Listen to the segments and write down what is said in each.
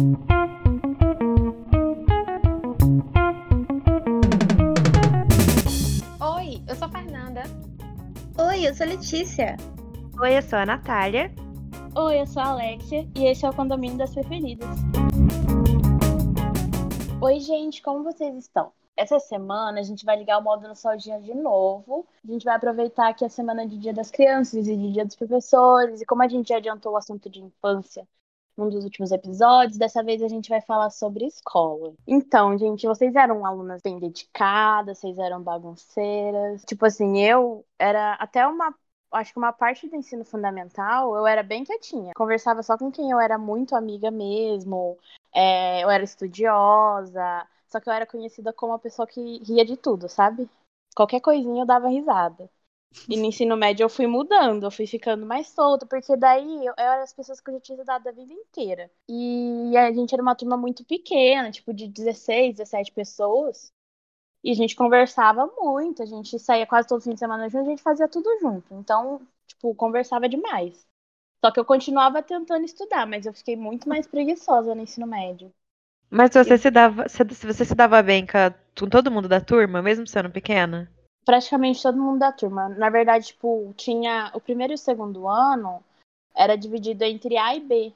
Oi, eu sou a Fernanda. Oi, eu sou a Letícia. Oi, eu sou a Natália. Oi, eu sou a Alexia e esse é o Condomínio das Preferidas. Oi, gente, como vocês estão? Essa semana a gente vai ligar o modo nostalgia de novo. A gente vai aproveitar que é a semana de Dia das Crianças e de Dia dos Professores. E como a gente já adiantou o assunto de infância num dos últimos episódios, dessa vez a gente vai falar sobre escola. Então, gente, vocês eram alunas bem dedicadas, vocês eram bagunceiras. Tipo assim, eu era até uma acho que uma parte do ensino fundamental eu era bem quietinha. Conversava só com quem eu era muito amiga mesmo. É, eu era estudiosa. Só que eu era conhecida como a pessoa que ria de tudo, sabe? Qualquer coisinha eu dava risada. E no ensino médio eu fui mudando, eu fui ficando mais solta, porque daí eu, eu era as pessoas que eu já tinha estudado a vida inteira. E a gente era uma turma muito pequena, tipo de 16, 17 pessoas. E a gente conversava muito, a gente saía quase todo fim de semana junto, a gente fazia tudo junto. Então, tipo, conversava demais. Só que eu continuava tentando estudar, mas eu fiquei muito mais preguiçosa no ensino médio. Mas você se dava, se você se dava bem com, a- com todo mundo da turma, mesmo sendo pequena? Praticamente todo mundo da turma. Na verdade, tipo, tinha o primeiro e o segundo ano era dividido entre A e B.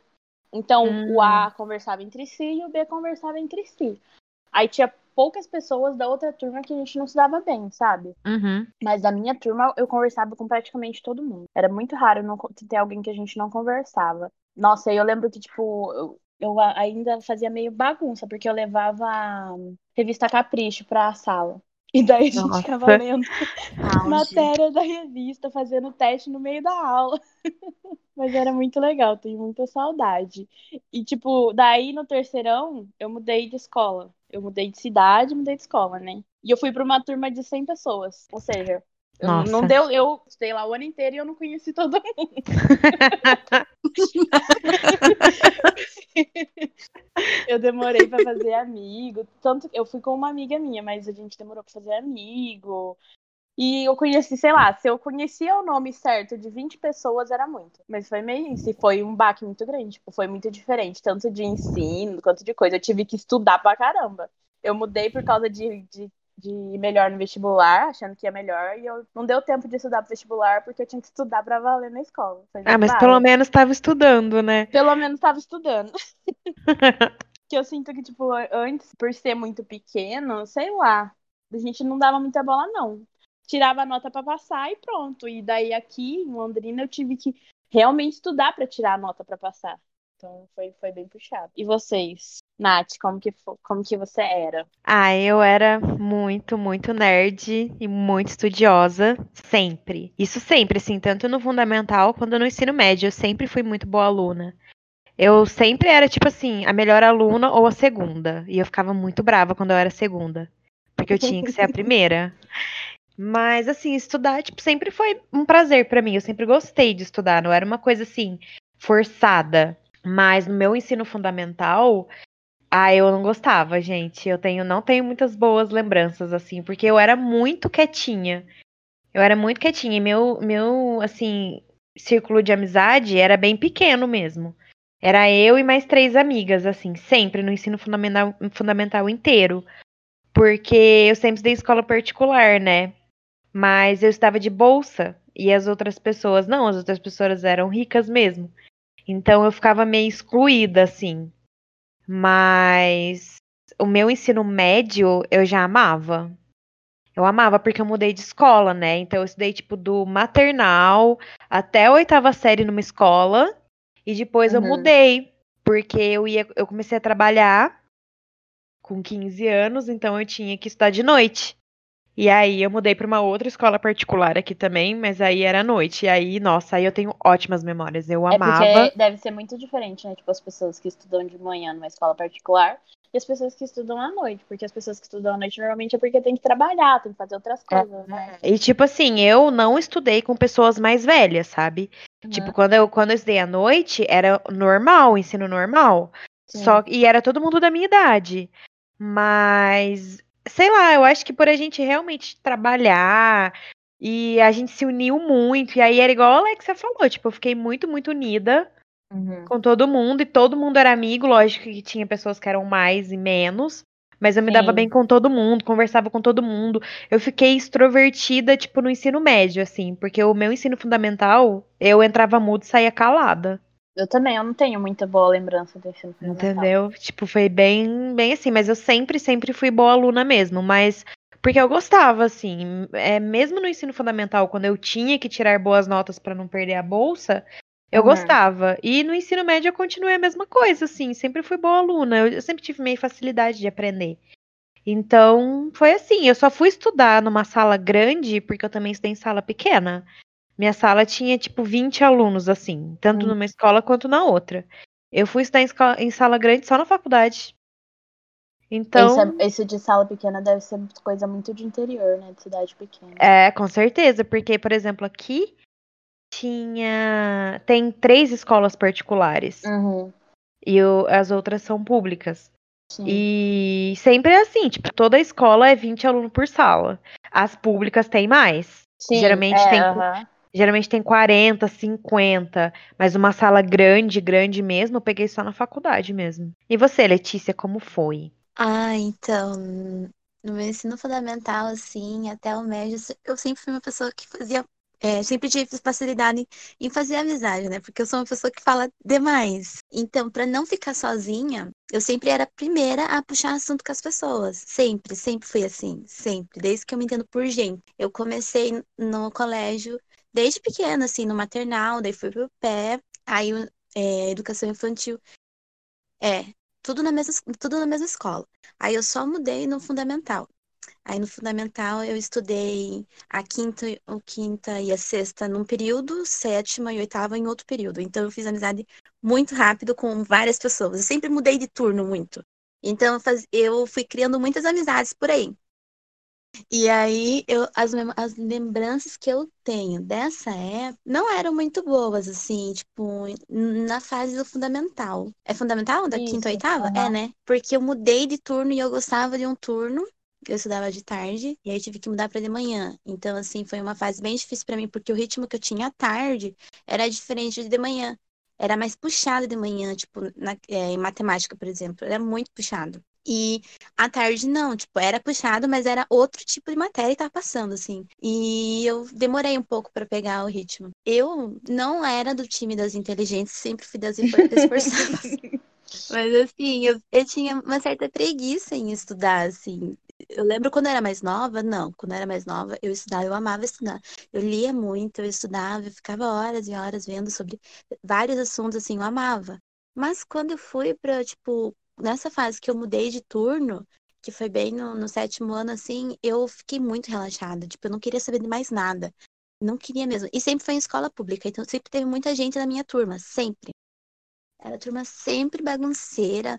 Então, Hum. o A conversava entre si e o B conversava entre si. Aí tinha poucas pessoas da outra turma que a gente não se dava bem, sabe? Uhum. Mas da minha turma eu conversava com praticamente todo mundo. Era muito raro não ter alguém que a gente não conversava. Nossa, eu lembro que, tipo, eu, eu ainda fazia meio bagunça, porque eu levava a revista Capricho pra sala. E daí a gente ficava lendo Auge. matéria da revista, fazendo teste no meio da aula. Mas era muito legal, tenho muita saudade. E, tipo, daí no terceirão, eu mudei de escola. Eu mudei de cidade, mudei de escola, né? E eu fui pra uma turma de 100 pessoas. Ou seja, eu não- Nossa. deu. Eu estudei lá o ano inteiro e eu não conheci todo mundo. Eu demorei pra fazer amigo. Tanto eu fui com uma amiga minha, mas a gente demorou pra fazer amigo. E eu conheci, sei lá, se eu conhecia o nome certo de 20 pessoas, era muito. Mas foi meio isso. E foi um baque muito grande. Tipo, foi muito diferente, tanto de ensino quanto de coisa. Eu tive que estudar pra caramba. Eu mudei por causa de, de, de ir melhor no vestibular, achando que ia melhor. E eu não deu tempo de estudar pro vestibular porque eu tinha que estudar pra valer na escola. Ah, mas bárbaro. pelo menos estava estudando, né? Pelo menos tava estudando. que eu sinto que, tipo, antes, por ser muito pequeno, sei lá, a gente não dava muita bola, não. Tirava a nota pra passar e pronto. E daí aqui em Londrina eu tive que realmente estudar pra tirar a nota pra passar. Então foi, foi bem puxado. E vocês? Nath, como que, como que você era? Ah, eu era muito, muito nerd e muito estudiosa, sempre. Isso sempre, assim, tanto no fundamental quanto no ensino médio. Eu sempre fui muito boa aluna. Eu sempre era, tipo assim, a melhor aluna ou a segunda. E eu ficava muito brava quando eu era segunda. Porque eu tinha que ser a primeira. Mas, assim, estudar, tipo, sempre foi um prazer pra mim. Eu sempre gostei de estudar. Não era uma coisa, assim, forçada. Mas no meu ensino fundamental, ah, eu não gostava, gente. Eu tenho, não tenho muitas boas lembranças, assim, porque eu era muito quietinha. Eu era muito quietinha. E meu, meu, assim, círculo de amizade era bem pequeno mesmo. Era eu e mais três amigas, assim, sempre no ensino fundamental, fundamental inteiro. Porque eu sempre em escola particular, né? Mas eu estava de bolsa e as outras pessoas, não, as outras pessoas eram ricas mesmo. Então eu ficava meio excluída, assim. Mas o meu ensino médio eu já amava. Eu amava porque eu mudei de escola, né? Então eu estudei tipo do maternal até a oitava série numa escola e depois eu Uhum. mudei porque eu ia, eu comecei a trabalhar com 15 anos, então eu tinha que estudar de noite. E aí eu mudei para uma outra escola particular aqui também, mas aí era à noite. E aí, nossa, aí eu tenho ótimas memórias. Eu É amava. porque deve ser muito diferente, né? Tipo, as pessoas que estudam de manhã numa escola particular e as pessoas que estudam à noite. Porque as pessoas que estudam à noite normalmente é porque tem que trabalhar, tem que fazer outras coisas, né? E tipo assim, eu não estudei com pessoas mais velhas, sabe? Tipo, quando eu, quando eu estudei à noite, era normal, ensino normal. Sim. Só e era todo mundo da minha idade. Mas sei lá, eu acho que por a gente realmente trabalhar e a gente se uniu muito, e aí era igual a Alexia falou, tipo, eu fiquei muito, muito unida Uhum. com todo mundo e todo mundo era amigo. Lógico que tinha pessoas que eram mais e menos, mas eu me dava Sim. bem com todo mundo, conversava com todo mundo. Eu fiquei extrovertida, tipo, no ensino médio, assim, porque o meu ensino fundamental, eu entrava mudo e saía calada. Eu também, eu não tenho muita boa lembrança do ensino fundamental. Entendeu? Tipo, foi bem, bem assim, mas eu sempre, sempre fui boa aluna mesmo, mas porque eu gostava, assim, é, mesmo no ensino fundamental, quando eu tinha que tirar boas notas pra não perder a bolsa, eu Uhum. gostava. E no ensino médio eu continuei a mesma coisa, assim, sempre fui boa aluna, eu, eu sempre tive meio facilidade de aprender. Então, foi assim, eu só fui estudar numa sala grande, porque eu também estudei em sala pequena. Minha sala tinha, tipo, 20 alunos, assim, tanto Hum. numa escola quanto na outra. Eu fui estudar em, esco- em sala grande só na faculdade. Então, Esse, é- de sala pequena deve ser coisa muito de interior, né? De cidade pequena. é, com certeza, porque, por exemplo, aqui tinha. Tem três escolas particulares Uhum. e o- as outras são públicas. Sim. E sempre é assim, tipo, toda escola é 20 alunos por sala. As públicas têm mais. Sim, geralmente é, tem- aham. Geralmente tem 40, 50, mas uma sala grande, grande mesmo, eu peguei só na faculdade mesmo. E você, Letícia, como foi? Ah, então, no meu ensino fundamental, assim, até o médio, eu sempre fui uma pessoa que fazia, é, sempre tive facilidade em, fazer amizade, né? Porque eu sou uma pessoa que fala demais. Então, pra não ficar sozinha, eu sempre era a primeira a puxar assunto com as pessoas. Sempre, sempre fui assim, sempre, desde que eu me entendo por gente. Eu comecei no colégio desde pequena, assim, no maternal, daí fui pro pé, aí é, educação infantil. É, tudo na mesma, tudo na mesma escola. Aí eu só mudei no fundamental. Aí no fundamental eu estudei a quinta, o quinta e a sexta num período, sétima e oitava em outro período. Então eu fiz amizade muito rápido com várias pessoas. Eu sempre mudei de turno muito. Então eu, eu fui criando muitas amizades por aí. E aí eu, as, as lembranças que eu tenho dessa época não eram muito boas, assim, tipo, na fase do fundamental. É fundamental? Da quinta ou Isso, oitava? É, aham. né? Porque eu mudei de turno e eu gostava de um turno. Eu estudava de tarde e aí tive que mudar para de manhã. Então, assim, foi uma fase bem difícil para mim, porque o ritmo que eu tinha à tarde era diferente de de manhã. Era mais puxado de manhã, tipo, na, é, em matemática, por exemplo. Era muito puxado. E à tarde não, tipo, era puxado, mas era outro tipo de matéria que tava passando, assim. E eu demorei um pouco para pegar o ritmo. Eu não era do time das inteligentes, sempre fui das esfor- esforçadas. Mas assim, eu, eu tinha uma certa preguiça em estudar, assim. Eu lembro quando eu era mais nova, não, quando eu era mais nova, eu estudava, eu amava estudar. Eu lia muito, eu estudava, eu ficava horas e horas vendo sobre vários assuntos, assim, eu amava. Mas quando eu fui pra, tipo, nessa fase que eu mudei de turno, que foi bem no, no sétimo ano, assim, eu fiquei muito relaxada. Tipo, eu não queria saber de mais nada. Não queria mesmo. E sempre foi em escola pública, então sempre teve muita gente na minha turma, sempre. Era turma sempre bagunceira.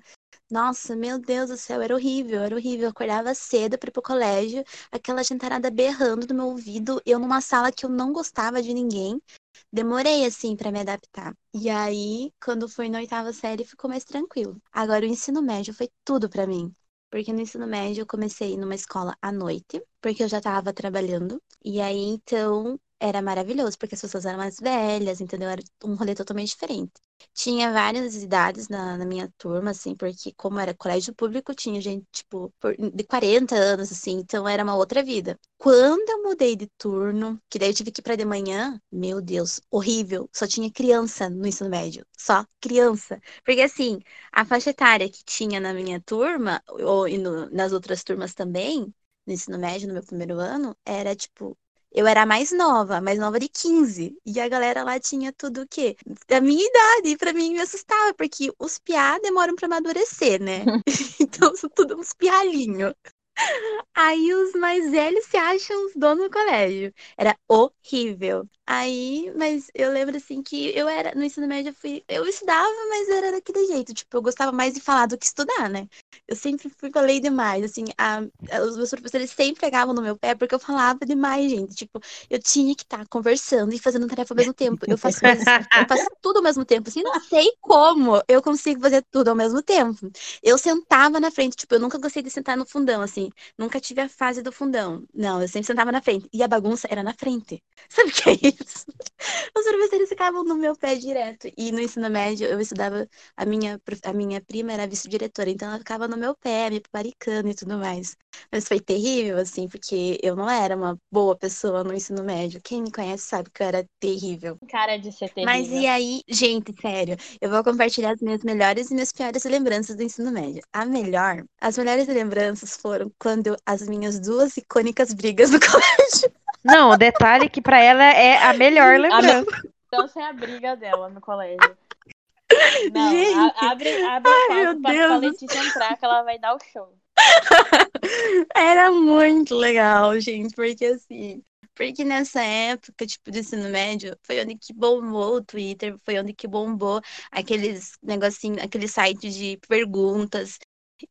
Nossa, meu Deus do céu, era horrível, era horrível. Eu acordava cedo para ir pro colégio, aquela gentarada berrando no meu ouvido, eu numa sala que eu não gostava de ninguém. Demorei assim para me adaptar. E aí, quando fui na oitava série, ficou mais tranquilo. Agora, o ensino médio foi tudo para mim. Porque no ensino médio eu comecei numa escola à noite, porque eu já tava trabalhando. E aí, então, era maravilhoso, porque as pessoas eram mais velhas, entendeu? Era um rolê totalmente diferente. Tinha várias idades na, na minha turma, assim, porque como era colégio público, tinha gente, tipo, por- de 40 anos, assim, então era uma outra vida. Quando eu mudei de turno, que daí eu tive que ir pra de manhã, meu Deus, horrível. Só tinha criança no ensino médio. Só criança. Porque assim, a faixa etária que tinha na minha turma, ou no- nas outras turmas também, no ensino médio, no meu primeiro ano, era tipo. Eu era mais nova, mais nova de 15. E a galera lá tinha tudo o quê? Da minha idade. E pra mim me assustava, porque os piá demoram pra amadurecer, né? Então são tudo uns pialinhos. Aí os mais velhos se acham os donos do colégio. Era horrível. Aí, mas eu lembro assim que eu era, no ensino médio, eu fui, eu estudava, mas era daquele jeito. Tipo, eu gostava mais de falar do que estudar, né? Eu sempre fui falei demais, assim, a, os meus professores sempre pegavam no meu pé porque eu falava demais, gente. Tipo, eu tinha que estar conversando e fazendo tarefa ao mesmo tempo. Eu faço coisas, eu faço tudo ao mesmo tempo, assim, não sei como eu consigo fazer tudo ao mesmo tempo. Eu sentava na frente, tipo, eu nunca gostei de sentar no fundão, assim, nunca tive a fase do fundão. Não, eu sempre sentava na frente. E a bagunça era na frente. Sabe o que é isso? Os professores ficavam no meu pé direto. E no ensino médio, eu estudava, a minha, a minha prima era vice-diretora, então ela ficava no meu pé, me paparicando e tudo mais. Mas foi terrível, assim, porque eu não era uma boa pessoa no ensino médio. Quem me conhece sabe que eu era terrível. Cara de ser terrível. Mas e aí, gente, sério, eu vou compartilhar as minhas melhores e minhas piores lembranças do ensino médio. A melhor, as melhores lembranças foram quando as minhas duas icônicas brigas no colégio. Não, o detalhe é que pra ela é a melhor lembrança. Então, é a briga dela no colégio. Não, Gente. a- abre, abre Ai, o meu palco pra, Deus pra do Letícia entrar, que ela vai dar o show. Era muito legal, gente, porque assim, porque nessa época, tipo, do ensino médio, foi onde que bombou o Twitter, foi onde que bombou aqueles negocinho, aquele site de perguntas.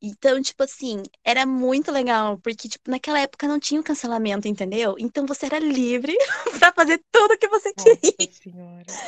Então, tipo assim, era muito legal, porque, tipo, naquela época não tinha o cancelamento, entendeu? Então você era livre pra fazer tudo que você queria. Nossa senhora.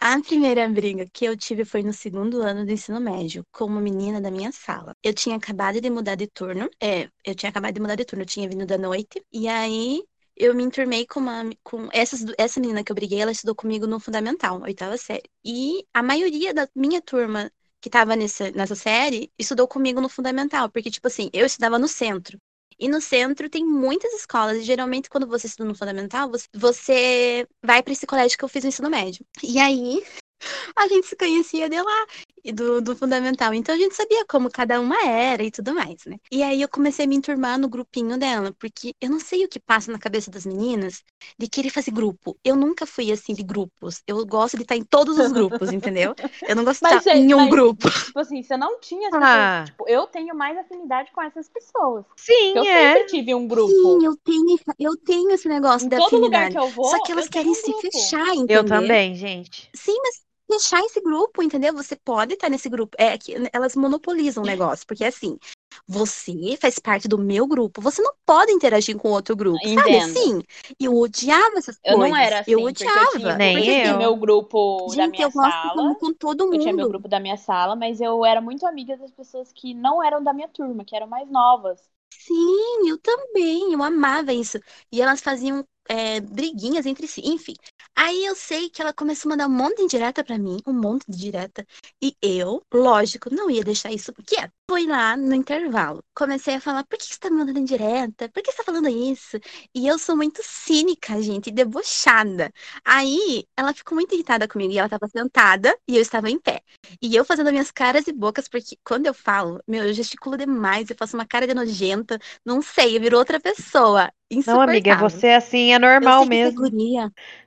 A primeira briga que eu tive foi no segundo ano do ensino médio, com uma menina da minha sala. Eu tinha acabado de mudar de turno. É, eu tinha acabado de mudar de turno, eu tinha vindo da noite. E aí eu me enturmei com uma. Com essas, essa menina que eu briguei, ela estudou comigo no Fundamental, oitava série. E a maioria da minha turma que tava nessa, série estudou comigo no Fundamental, porque, tipo assim, eu estudava no centro. E no centro tem muitas escolas, e geralmente quando você estuda no fundamental, você, você vai para esse colégio que eu fiz no ensino médio. E aí a gente se conhecia de lá, do, do fundamental. Então a gente sabia como cada uma era e tudo mais, né? E aí eu comecei a me enturmar no grupinho dela, porque eu não sei o que passa na cabeça das meninas de querer fazer grupo. Eu nunca fui assim de grupos. Eu gosto de estar em todos os grupos, entendeu? Eu não gosto de estar em um mas- grupo. Tipo assim, você não tinha essas Ah. pessoas. Tipo, eu tenho mais afinidade com essas pessoas. Sim, Eu é. sempre tive um grupo. Sim, eu tenho, eu tenho esse negócio Em da todo lugar afinidade. que eu vou, Só que elas eu querem um se grupo. fechar, Eu entendeu? também, gente. Sim, mas fechar esse grupo, entendeu? Você pode estar nesse grupo. É que elas monopolizam o negócio, porque assim, você faz parte do meu grupo, você não pode interagir com outro grupo, sabe? Entendo. Assim, eu odiava essas Eu coisas. não era assim, eu odiava. eu tinha, Nem eu tinha eu. meu grupo da Gente, minha eu gosto sala. com, com todo Eu tinha meu mundo. grupo da minha sala, mas eu era muito amiga das pessoas que não eram da minha turma, que eram mais novas. Sim, eu também, eu amava isso. E elas faziam é, briguinhas entre si, enfim. Aí eu sei que ela começou a mandar um monte de indireta pra mim, um monte de direta. E eu, lógico, não ia deixar isso quieto. Fui lá no intervalo. Comecei a falar, por que você tá me mandando indireta? Por que você tá falando isso? E eu sou muito cínica, gente, debochada. Aí ela ficou muito irritada comigo e ela tava sentada e eu estava em pé. E eu fazendo minhas caras e bocas, porque quando eu falo, meu, eu gesticulo demais, eu faço uma cara de nojenta, não sei, eu viro outra pessoa. Não, amiga, você assim é Eu normal que mesmo.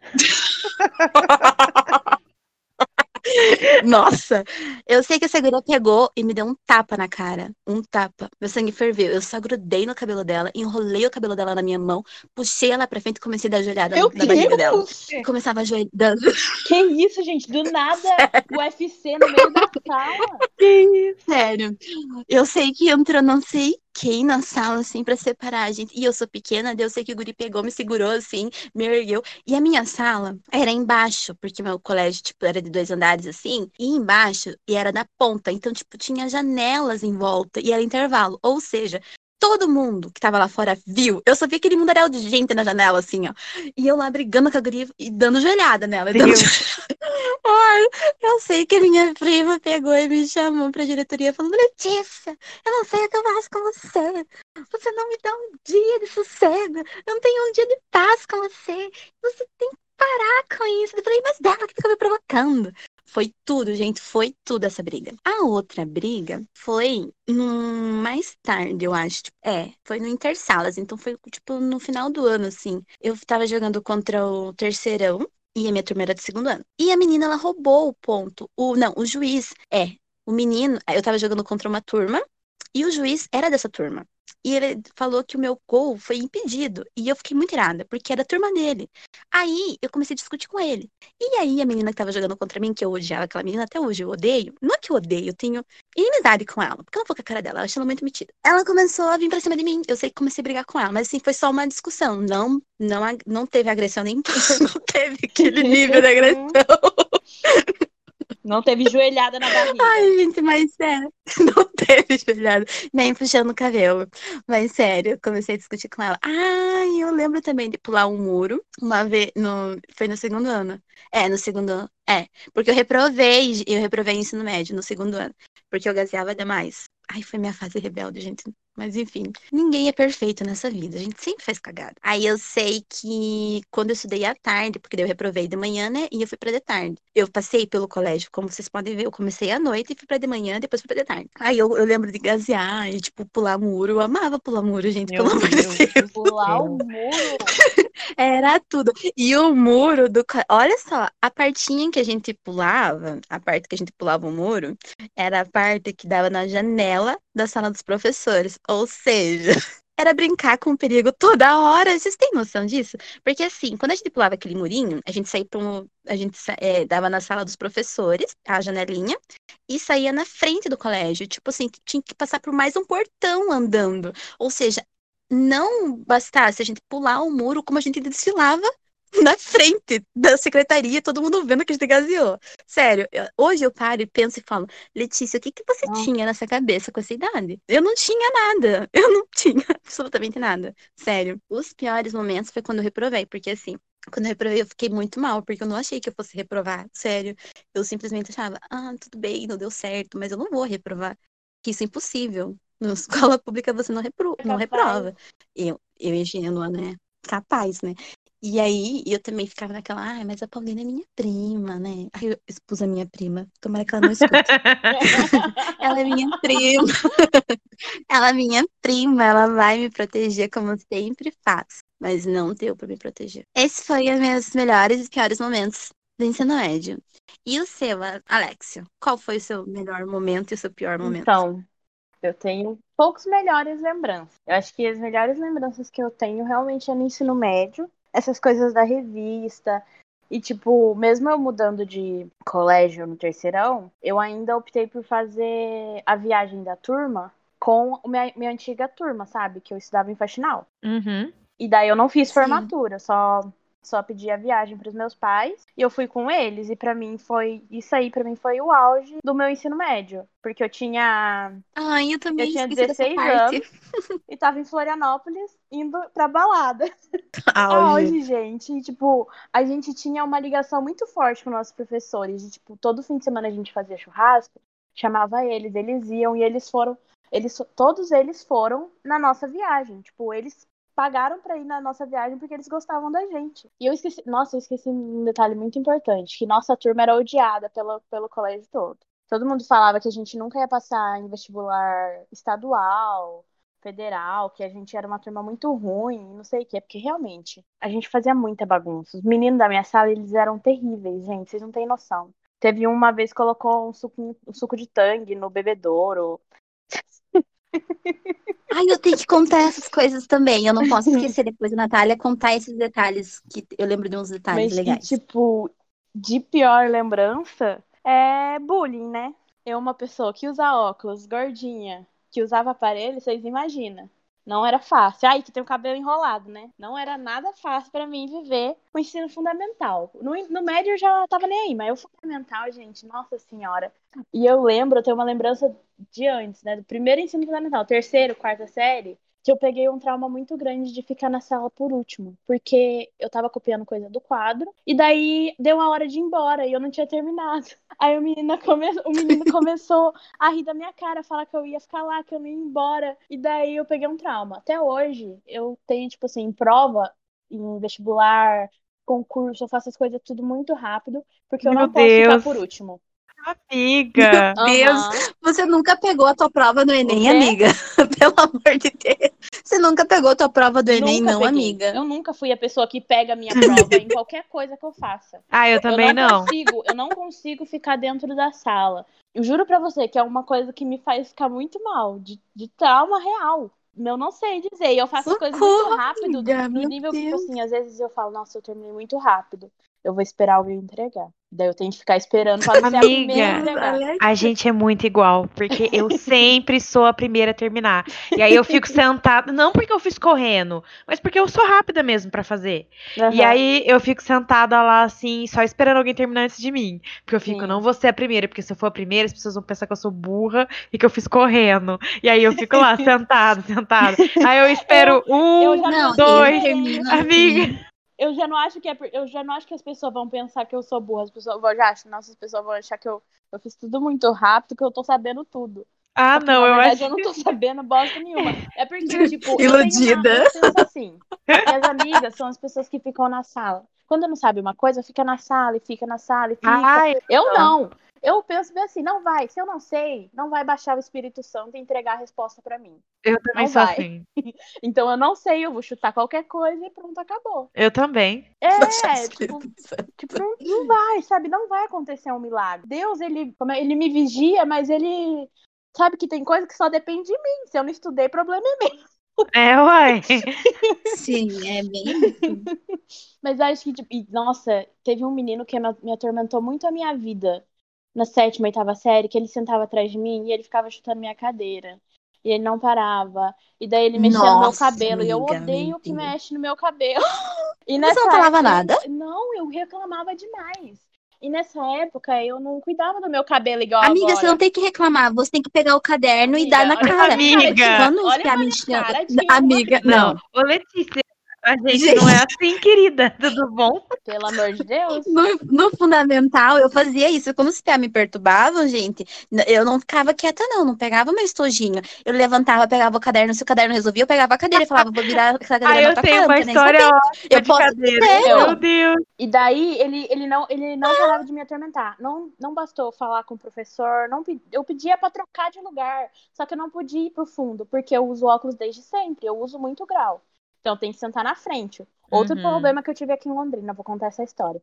Nossa, eu sei que essa guria pegou e me deu um tapa na cara. Um tapa. Meu sangue ferveu. Eu só grudei no cabelo dela, enrolei o cabelo dela na minha mão, puxei ela pra frente e comecei a dar joelhada Meu na barriga dela. Deus! Começava a joelhada. Que isso, gente? Do nada, o UFC no meio da sala. Sério. Eu sei que entrou não sei quem na sala, assim, pra separar a gente. E eu sou pequena, daí eu sei que o guri pegou, me segurou, assim, me ergueu. E a minha sala era embaixo, porque meu colégio, tipo, era de dois andares, assim, e embaixo, e era da ponta. Então, tipo, tinha janelas em volta, e era intervalo. Ou seja, todo mundo que tava lá fora viu. Eu só vi aquele mundaréu de gente na janela, assim, ó. E eu lá brigando com a guria e dando joelhada nela. dando. Ai, eu sei que a minha prima pegou e me chamou pra diretoria falando, Letícia, eu não sei o que eu faço com você. Você não me dá um dia de sossego. Eu não tenho um dia de paz com você. Você tem que parar com isso. Eu falei, mas dela que fica me provocando. Foi tudo, gente, foi tudo essa briga. A outra briga foi num- mais tarde, eu acho. Tipo, É, foi no Intersalas, então foi tipo no final do ano, assim. Eu tava jogando contra o terceirão. E a minha turma era do segundo ano. E a menina, ela roubou o ponto. O, não, o juiz, é. O menino, eu tava jogando contra uma turma. E o juiz era dessa turma. E ele falou que o meu gol foi impedido. E eu fiquei muito irada, porque era a turma dele. Aí eu comecei a discutir com ele. E aí a menina que tava jogando contra mim, que eu odiava aquela menina, até hoje eu odeio. Não é que eu odeio, eu tenho inimizade com ela. Porque não vou com a cara dela, eu acho ela muito metida. Ela começou a vir pra cima de mim. Eu sei que comecei a brigar com ela, mas assim, foi só uma discussão. Não, não, não teve agressão nenhuma. não teve aquele nível de agressão. Não teve joelhada na barriga. Ai, gente, mas sério, não teve joelhada, nem puxando o cabelo. Mas sério, comecei a discutir com ela. Ai, eu lembro também de pular um muro uma vez, no, foi no segundo ano. É, no segundo ano. É, porque eu reprovei, eu reprovei ensino médio no segundo ano, porque eu gaseava demais. Ai, foi minha fase rebelde, gente. Mas enfim, ninguém é perfeito nessa vida. A gente sempre faz cagada. Aí eu sei que quando eu estudei à tarde, porque daí eu reprovei de manhã, né? E eu fui pra de tarde. Eu passei pelo colégio, como vocês podem ver, eu comecei à noite e fui pra de manhã, depois fui pra de tarde. Aí eu, eu lembro de gasear e, tipo, pular muro. Eu amava pular muro, gente, Meu pelo amor de Deus Pular o muro. Era tudo. E o muro do. Olha só, a partinha que a gente pulava, a parte que a gente pulava o muro, era a parte que dava na janela da sala dos professores. Ou seja, era brincar com o perigo toda hora. Vocês têm noção disso? Porque assim, quando a gente pulava aquele murinho, a gente saía para um. A gente eh, dava na sala dos professores, a janelinha, e saía na frente do colégio. Tipo assim, tinha que passar por mais um portão andando. Ou seja, não bastasse a gente pular o muro, como a gente desfilava na frente da secretaria, todo mundo vendo que a gente gaseou. Sério, eu- hoje eu paro e penso e falo, Letícia, o que que você tinha nessa cabeça com essa idade? Eu não tinha nada, eu não tinha absolutamente nada. Sério, os piores momentos foi quando eu reprovei, porque assim, quando eu reprovei eu fiquei muito mal, porque eu não achei que eu fosse reprovar, sério. Eu simplesmente achava, ah, tudo bem, não deu certo, mas eu não vou reprovar. Que isso é impossível. Na escola pública você não, repro não reprova. Eu, eu ingênua, né? Capaz, né? E aí, eu também ficava naquela, ai, mas a Paulina é minha prima, né? Aí eu expus a minha prima. Tomara que ela não escute. ela é minha prima. ela é minha prima, ela vai me proteger como sempre faz. Mas não deu pra me proteger. Esse foi os meus melhores e piores momentos do ensino médio. E o seu, Alexio? Qual foi o seu melhor momento e o seu pior momento? Então, eu tenho poucos melhores lembranças. Eu acho que as melhores lembranças que eu tenho realmente é no ensino médio. Essas coisas da revista. E, tipo, mesmo eu mudando de colégio no terceirão, eu ainda optei por fazer a viagem da turma com a minha, minha antiga turma, sabe? Que eu estudava em faxinal. Uhum. E daí eu não fiz Sim. formatura, só só pedi a viagem para os meus pais e eu fui com eles e pra mim foi isso aí pra mim foi o auge do meu ensino médio, porque eu tinha Ai, eu também eu tinha esqueci dessa 16 parte. anos e tava em Florianópolis indo pra balada. Auge. Auge, gente. E, tipo, a gente tinha uma ligação muito forte com nossos professores. E, tipo, todo fim de semana a gente fazia churrasco, chamava eles, eles iam e eles foram. Eles, todos eles foram na nossa viagem. Tipo, eles pagaram pra ir na nossa viagem porque eles gostavam da gente. E eu esqueci. Nossa, eu esqueci um detalhe muito importante: que nossa turma era odiada pelo, pelo colégio todo. Todo mundo falava que a gente nunca ia passar em vestibular estadual, federal, que a gente era uma turma muito ruim, não sei o quê, porque realmente a gente fazia muita bagunça. Os meninos da minha sala, eles eram terríveis, gente, vocês não têm noção. Teve um, uma vez que colocou um suco, um suco de tangue no bebedouro. Ai, eu tenho que contar essas coisas também. Eu não posso esquecer depois da Natália contar esses detalhes, que eu lembro de uns detalhes Mas, e, legais. tipo, de pior lembrança é bullying, né? Eu, uma pessoa que usa óculos, gordinha, que usava aparelho, vocês imaginam. Não era fácil. Ai, que tem o cabelo enrolado, né? Não era nada fácil pra mim viver o ensino fundamental. No, no médio eu já tava nem aí, mas o fundamental, gente, nossa senhora. E eu lembro, eu tenho uma lembrança de antes, né? Do primeiro ensino fundamental, terceiro, quarta série, que eu peguei um trauma muito grande de ficar na sala por último, porque eu tava copiando coisa do quadro, e daí deu a hora de ir embora e eu não tinha terminado. Aí o menino, come... o menino começou a rir da minha cara, falar que eu ia ficar lá, que eu não ia embora, e daí eu peguei um trauma. Até hoje, eu tenho, tipo assim, prova em vestibular, concurso, eu faço as coisas tudo muito rápido, porque eu Meu não posso ficar Deus. por último. Amiga. Deus. Aham. Você nunca pegou a tua prova do Enem, quê? amiga? Pelo amor de Deus. Você nunca pegou a tua prova do Enem, Nunca não, peguei. amiga. Eu nunca fui a pessoa que pega a minha prova em qualquer coisa que eu faça. Ah, eu também eu não, não. consigo, eu não consigo ficar dentro da sala. Eu juro pra você que é uma coisa que me faz ficar muito mal, de, de trauma real. Eu não sei dizer. E eu faço as coisas muito Socorro, rápido, amiga, no meu nível que, tipo assim, às vezes eu falo, nossa, eu terminei muito rápido. Eu vou esperar alguém entregar. Daí eu tenho que ficar esperando pra não ser a primeira a Amiga, a gente é muito igual, porque eu sempre sou a primeira a terminar. E aí eu fico sentada, não porque eu fiz correndo, mas porque eu sou rápida mesmo pra fazer. E Aham. aí eu fico sentada lá assim, só esperando alguém terminar antes de mim. Porque eu fico, Sim. não vou ser a primeira, porque se eu for a primeira, as pessoas vão pensar que eu sou burra e que eu fiz correndo. E aí eu fico lá, sentada, sentada. Aí eu espero um, eu dois, eu termino assim. amiga. Eu já não acho que é, eu já não acho que as pessoas vão pensar que eu sou burra. As pessoas vão já acham, nossa, as pessoas vão achar que eu, eu fiz tudo muito rápido, que eu tô sabendo tudo. Ah, Só que, não, eu verdade, acho. eu não tô sabendo bosta nenhuma. É porque, tipo, Iludida. Eu, tenho uma, eu penso assim. Minhas amigas são as pessoas que ficam na sala. Quando não sabe uma coisa, fica na sala e fica na sala e fica. Ai, Eu não. Eu penso bem assim, não vai. Se eu não sei, não vai baixar o Espírito Santo e entregar a resposta pra mim. eu também não sou vai. assim. Então eu não sei, eu vou chutar qualquer coisa e pronto, acabou. Eu também. É, tipo, tipo, não, não vai, sabe? Não vai acontecer um milagre. Deus, ele, como é- ele me vigia, mas ele sabe que tem coisa que só depende de mim. Se eu não estudei, problema é meu. É, uai. Sim, é bem. Mas acho que, tipo, nossa, teve um menino que me atormentou muito a minha vida na sétima, oitava série, que ele sentava atrás de mim e ele ficava chutando minha cadeira. E ele não parava. E daí ele mexia no meu Nossa, cabelo. e eu amiga, odeio que mexe no meu cabelo. E Mas você não nessa falava época- nada? Não, eu reclamava demais. E nessa época eu não cuidava do meu cabelo igual Amiga, agora. você não tem que reclamar, você tem que pegar o caderno e Amiga, dar na olha cara. Quando Olha pra minha cara Amiga, Não, não. ô Letícia, a gente, Gente. não é assim, querida. Tudo bom? Pelo amor de Deus. No, no fundamental, eu fazia isso. Quando os pés me perturbavam, gente, eu não ficava quieta, não. Não pegava meu estojinho. Eu levantava, pegava o caderno. Se o caderno resolvia, eu pegava a cadeira e falava, vou virar essa Ah, cadeira eu na tua tenho uma história Eu de posso- cadeira. Meu Deus. E daí ele, ele não ele não parava de me atormentar. Não, não bastou eu falar com o professor, não eu pedia pra trocar de lugar, só que eu não podia ir pro fundo, porque eu uso óculos desde sempre, eu uso muito grau. Então tem que sentar na frente. Outro Uhum. problema que eu tive aqui em Londrina, vou contar essa história.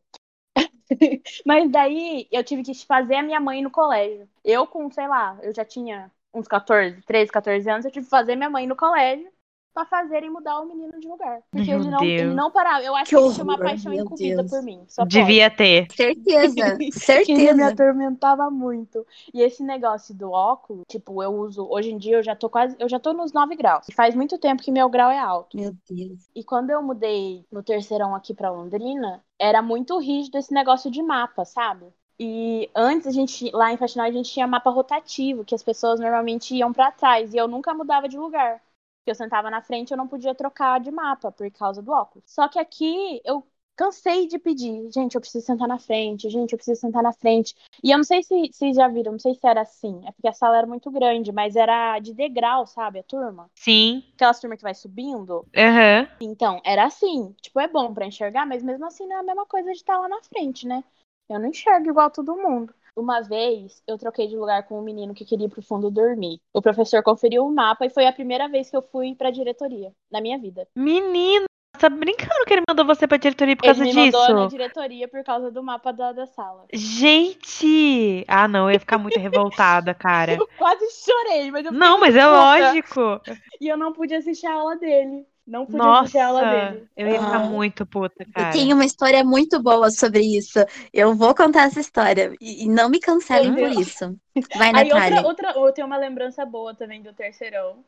Mas daí eu tive que fazer a minha mãe no colégio. Eu com, sei lá, eu já tinha uns 14, 13, 14 anos, eu tive que fazer minha mãe no colégio pra fazerem mudar o menino de lugar. Porque ele não, ele não parava. Eu acho Que que, ele tinha uma horror, paixão Deus. por mim. Só pode. Devia ter. Certeza, que ele me certeza. atormentava muito. E esse negócio do óculos, tipo, eu uso, hoje em dia eu já tô quase, eu já tô nos 9 graus. E faz muito tempo que meu grau é alto. Meu Deus. E quando eu mudei no terceirão aqui pra Londrina, era muito rígido esse negócio de mapa, sabe? E antes a gente, lá em Faxinal, a gente tinha mapa rotativo, que as pessoas normalmente iam pra trás, e eu nunca mudava de lugar. Porque eu sentava na frente, eu não podia trocar de mapa por causa do óculos. Só que aqui eu cansei de pedir, gente, eu preciso sentar na frente, gente, eu preciso sentar na frente. E eu não sei se vocês já viram, não sei se era assim, é porque a sala era muito grande, mas era de degrau, sabe, a turma? Sim. Aquelas turmas que vai subindo. Aham. Então, era assim. Tipo, é bom pra enxergar, mas mesmo assim não é a mesma coisa de estar lá na frente, né? Eu não enxergo igual todo mundo. Uma vez, eu troquei de lugar com um menino que queria ir pro fundo dormir. O professor conferiu o mapa e foi a primeira vez que eu fui pra diretoria na minha vida. Menina, tá brincando que ele mandou você pra diretoria por Ele causa me disso? mandou na diretoria por causa do mapa da, da sala. Gente! Ah, não, eu ia ficar muito revoltada, cara. Eu quase chorei, mas eu Não, mas é puta. lógico. E eu não pude assistir a aula dele. Não pude assistir a aula Nossa, dele. eu ia ficar Ah. muito puta, Eu cara. tenho uma história muito boa sobre isso. Eu vou contar essa história. E e não me cancelem por isso. Vai, Aí Natália. outra, outra, eu tenho uma lembrança boa também do terceirão.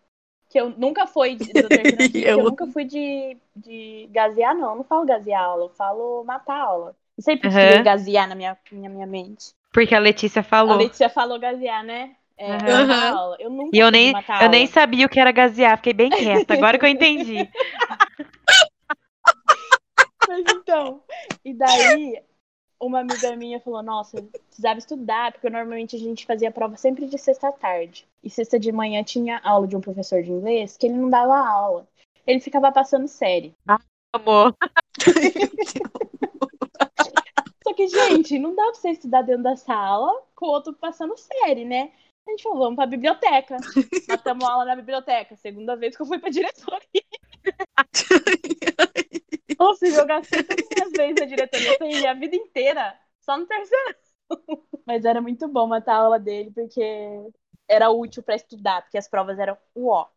Que eu nunca fui de- do terceirão, que Eu- eu nunca fui de, de gazear, não. Eu não falo gazear aula, eu falo matar aula. Não sei por que Aham. gazear na minha, na minha mente. Porque a Letícia A falou. Letícia falou gazear, né? É, aula. Eu nunca E eu nem, eu nem sabia o que era gazear, fiquei bem quieta. Agora que eu entendi. Mas então, e daí uma amiga minha falou, nossa, precisava estudar, porque normalmente a gente fazia prova sempre de sexta à tarde. E sexta de manhã tinha aula de um professor de inglês que ele não dava aula. Ele ficava passando série. Amor. Só que, gente, não dá pra você estudar dentro da sala com o outro passando série, né? A gente falou, vamos pra biblioteca. Matamos aula na biblioteca. Segunda vez que eu fui pra diretoria. Ou seja, eu gastei todas as vezes na diretoria. Eu a vida inteira só no terceiro. Mas era muito bom matar a aula dele, porque era útil pra estudar, porque as provas eram uó.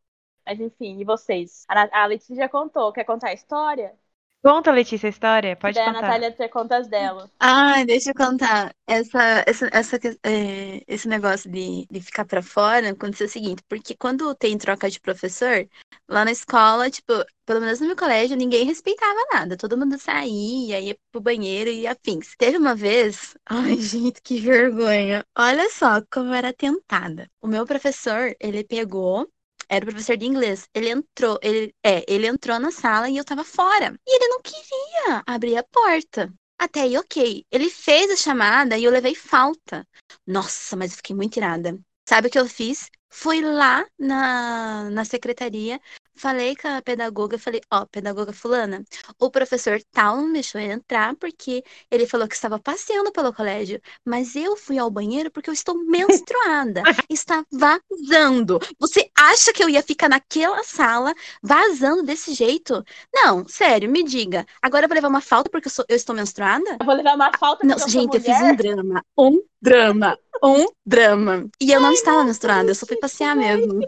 Mas enfim, e vocês? A, a Letícia já contou. Quer contar a história? Conta, Letícia, a história. Pode Daí a contar. Natália ter contas dela. Ah, deixa eu contar. Essa, essa, essa, é, esse negócio de, de ficar pra fora aconteceu o seguinte, porque quando tem troca de professor, lá na escola, tipo, pelo menos no meu colégio, ninguém respeitava nada. Todo mundo saía, ia pro banheiro e afins. Teve uma vez, ai, gente, que vergonha. Olha só como era tentada. O meu professor, ele pegou. Era o professor de inglês. Ele entrou, ele, é, ele entrou na sala e eu tava fora. E ele não queria abrir a porta. Até aí, ok. Ele fez a chamada e eu levei falta. Nossa, mas eu fiquei muito irada. Sabe o que eu fiz? Fui lá na, na secretaria, falei com a pedagoga, falei, ó, pedagoga fulana, o professor tal não deixou eu entrar porque ele falou que estava passeando pelo colégio, mas eu fui ao banheiro porque eu estou menstruada, está vazando. Você acha que eu ia ficar naquela sala vazando desse jeito? Não, sério, me diga. Agora eu vou levar uma falta porque eu, sou- eu estou menstruada? Eu vou levar uma falta Não, porque eu sou gente, eu fiz mulher. um drama. Um drama. Um drama. E eu não estava menstruada, eu só fui passear mesmo.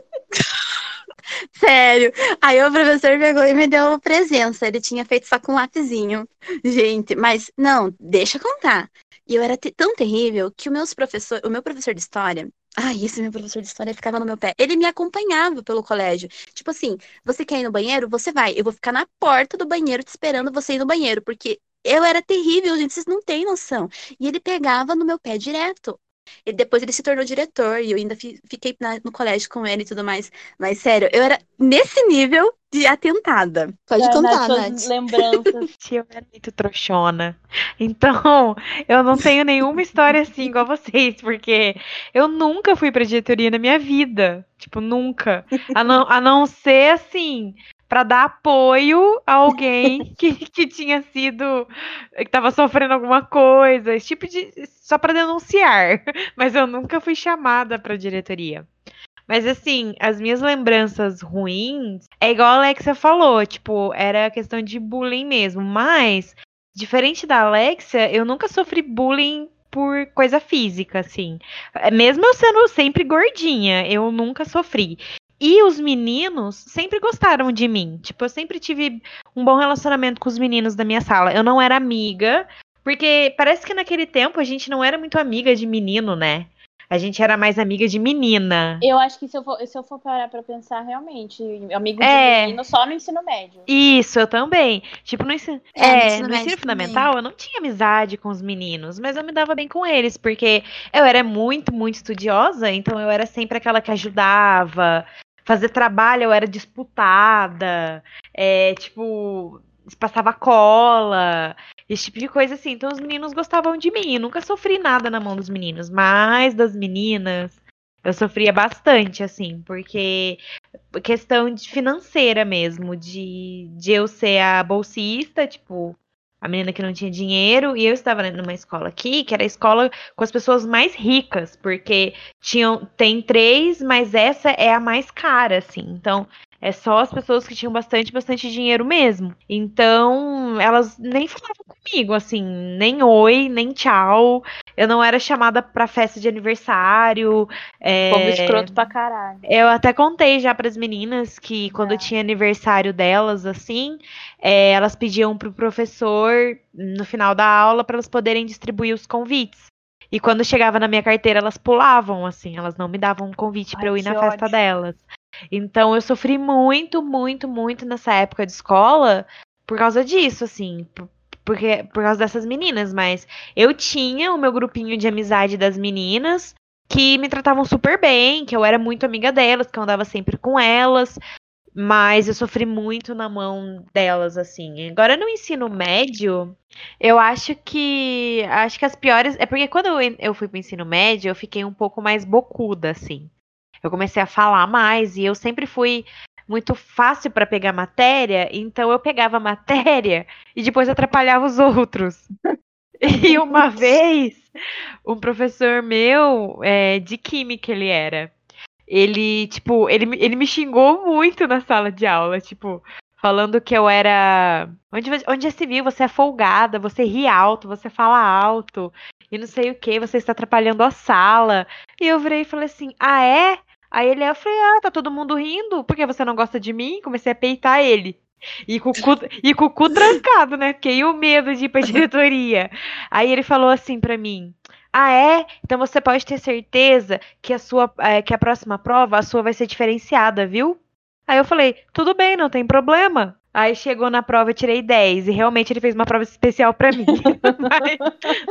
Sério. Aí o professor pegou e me deu presença. Ele tinha feito só com um lapisinho. Gente, mas não, deixa contar. E eu era tão terrível que o, meus professor, o meu professor de história. Ai, esse meu professor de história ficava no meu pé. Ele me acompanhava pelo colégio. Tipo assim, você quer ir no banheiro? Você vai. Eu vou ficar na porta do banheiro te esperando você ir no banheiro. Porque eu era terrível, gente. Vocês não têm noção. E ele pegava no meu pé direto. E depois ele se tornou diretor e eu ainda fi- fiquei na- no colégio com ele e tudo mais. Mas sério, eu era nesse nível de atentada. Pode Ai, contar, Nath, lembranças. Eu era muito trouxona. Então, eu não tenho nenhuma história assim igual vocês, porque eu nunca fui pra diretoria na minha vida. Tipo, nunca. A não, a não ser assim, pra dar apoio a alguém que, que tinha sido. que tava sofrendo alguma coisa. Esse tipo de. Só pra denunciar. Mas eu nunca fui chamada pra diretoria. Mas assim, as minhas lembranças ruins é igual a Alexia falou, tipo, era questão de bullying mesmo. Mas, diferente da Alexia, eu nunca sofri bullying por coisa física, assim. É, Mesmo eu sendo sempre gordinha, eu nunca sofri. E os meninos sempre gostaram de mim. Tipo, eu sempre tive um bom relacionamento com os meninos da minha sala. Eu não era amiga, porque parece que naquele tempo a gente não era muito amiga de menino, né? A gente era mais amiga de menina. Eu acho que se eu for, se eu for parar pra pensar, realmente, amigo de É. menino só no ensino médio. Isso, eu também. Tipo, no ensino, É, no é, ensino no ensino também. fundamental, eu não tinha amizade com os meninos, mas eu me dava bem com eles, porque eu era muito, muito estudiosa, então eu era sempre aquela que ajudava. Fazer trabalho, eu era disputada. É, tipo, passava cola, esse tipo de coisa assim. Então os meninos gostavam de mim. Eu nunca sofri nada na mão dos meninos, mas das meninas. Eu sofria bastante, assim, porque questão de financeira mesmo, de, de eu ser a bolsista, tipo, a menina que não tinha dinheiro, e eu estava numa escola aqui, que era a escola com as pessoas mais ricas, porque tinham, tem três, mas essa é a mais cara, assim. Então, é só as pessoas que tinham bastante, bastante dinheiro mesmo. Então, elas nem falavam comigo, assim, nem oi, nem tchau. Eu não era chamada pra festa de aniversário. é, Povo escroto pra caralho. eu até contei já pras meninas que quando Já. tinha aniversário delas, assim, é, elas pediam pro professor no final da aula para elas poderem distribuir os convites. E quando chegava na minha carteira, elas pulavam, assim, elas não me davam um convite para eu ir na que festa ódio. delas. Então eu sofri muito, muito, muito nessa época de escola por causa disso, assim, por- porque por causa dessas meninas, mas eu tinha o meu grupinho de amizade das meninas que me tratavam super bem, que eu era muito amiga delas, que eu andava sempre com elas, mas eu sofri muito na mão delas, assim. Agora no ensino médio, eu acho que acho que as piores é porque quando eu fui pro ensino médio, eu fiquei um pouco mais bocuda, assim. Eu comecei a falar mais e eu sempre fui muito fácil para pegar matéria, então eu pegava matéria e depois atrapalhava os outros. E uma vez, um professor meu, é, de química ele era, ele, tipo, ele, me- ele me xingou muito na sala de aula, tipo, falando que eu era. Onde, onde já se viu? Você é folgada, você ri alto, você fala alto, e não sei o que, você está atrapalhando a sala. E eu virei e falei assim: ah, é? Aí ele, eu falei, ah, tá todo mundo rindo, por que você não gosta de mim? Comecei a peitar ele. E com, o cu, e trancado, né? Fiquei o medo de ir pra diretoria. Aí ele falou assim pra mim: Ah, é? Então você pode ter certeza que a sua é, que a próxima prova, a sua vai ser diferenciada, viu? Aí eu falei, tudo bem, não tem problema. Aí chegou na prova, eu tirei 10. E realmente ele fez uma prova especial para mim. mais,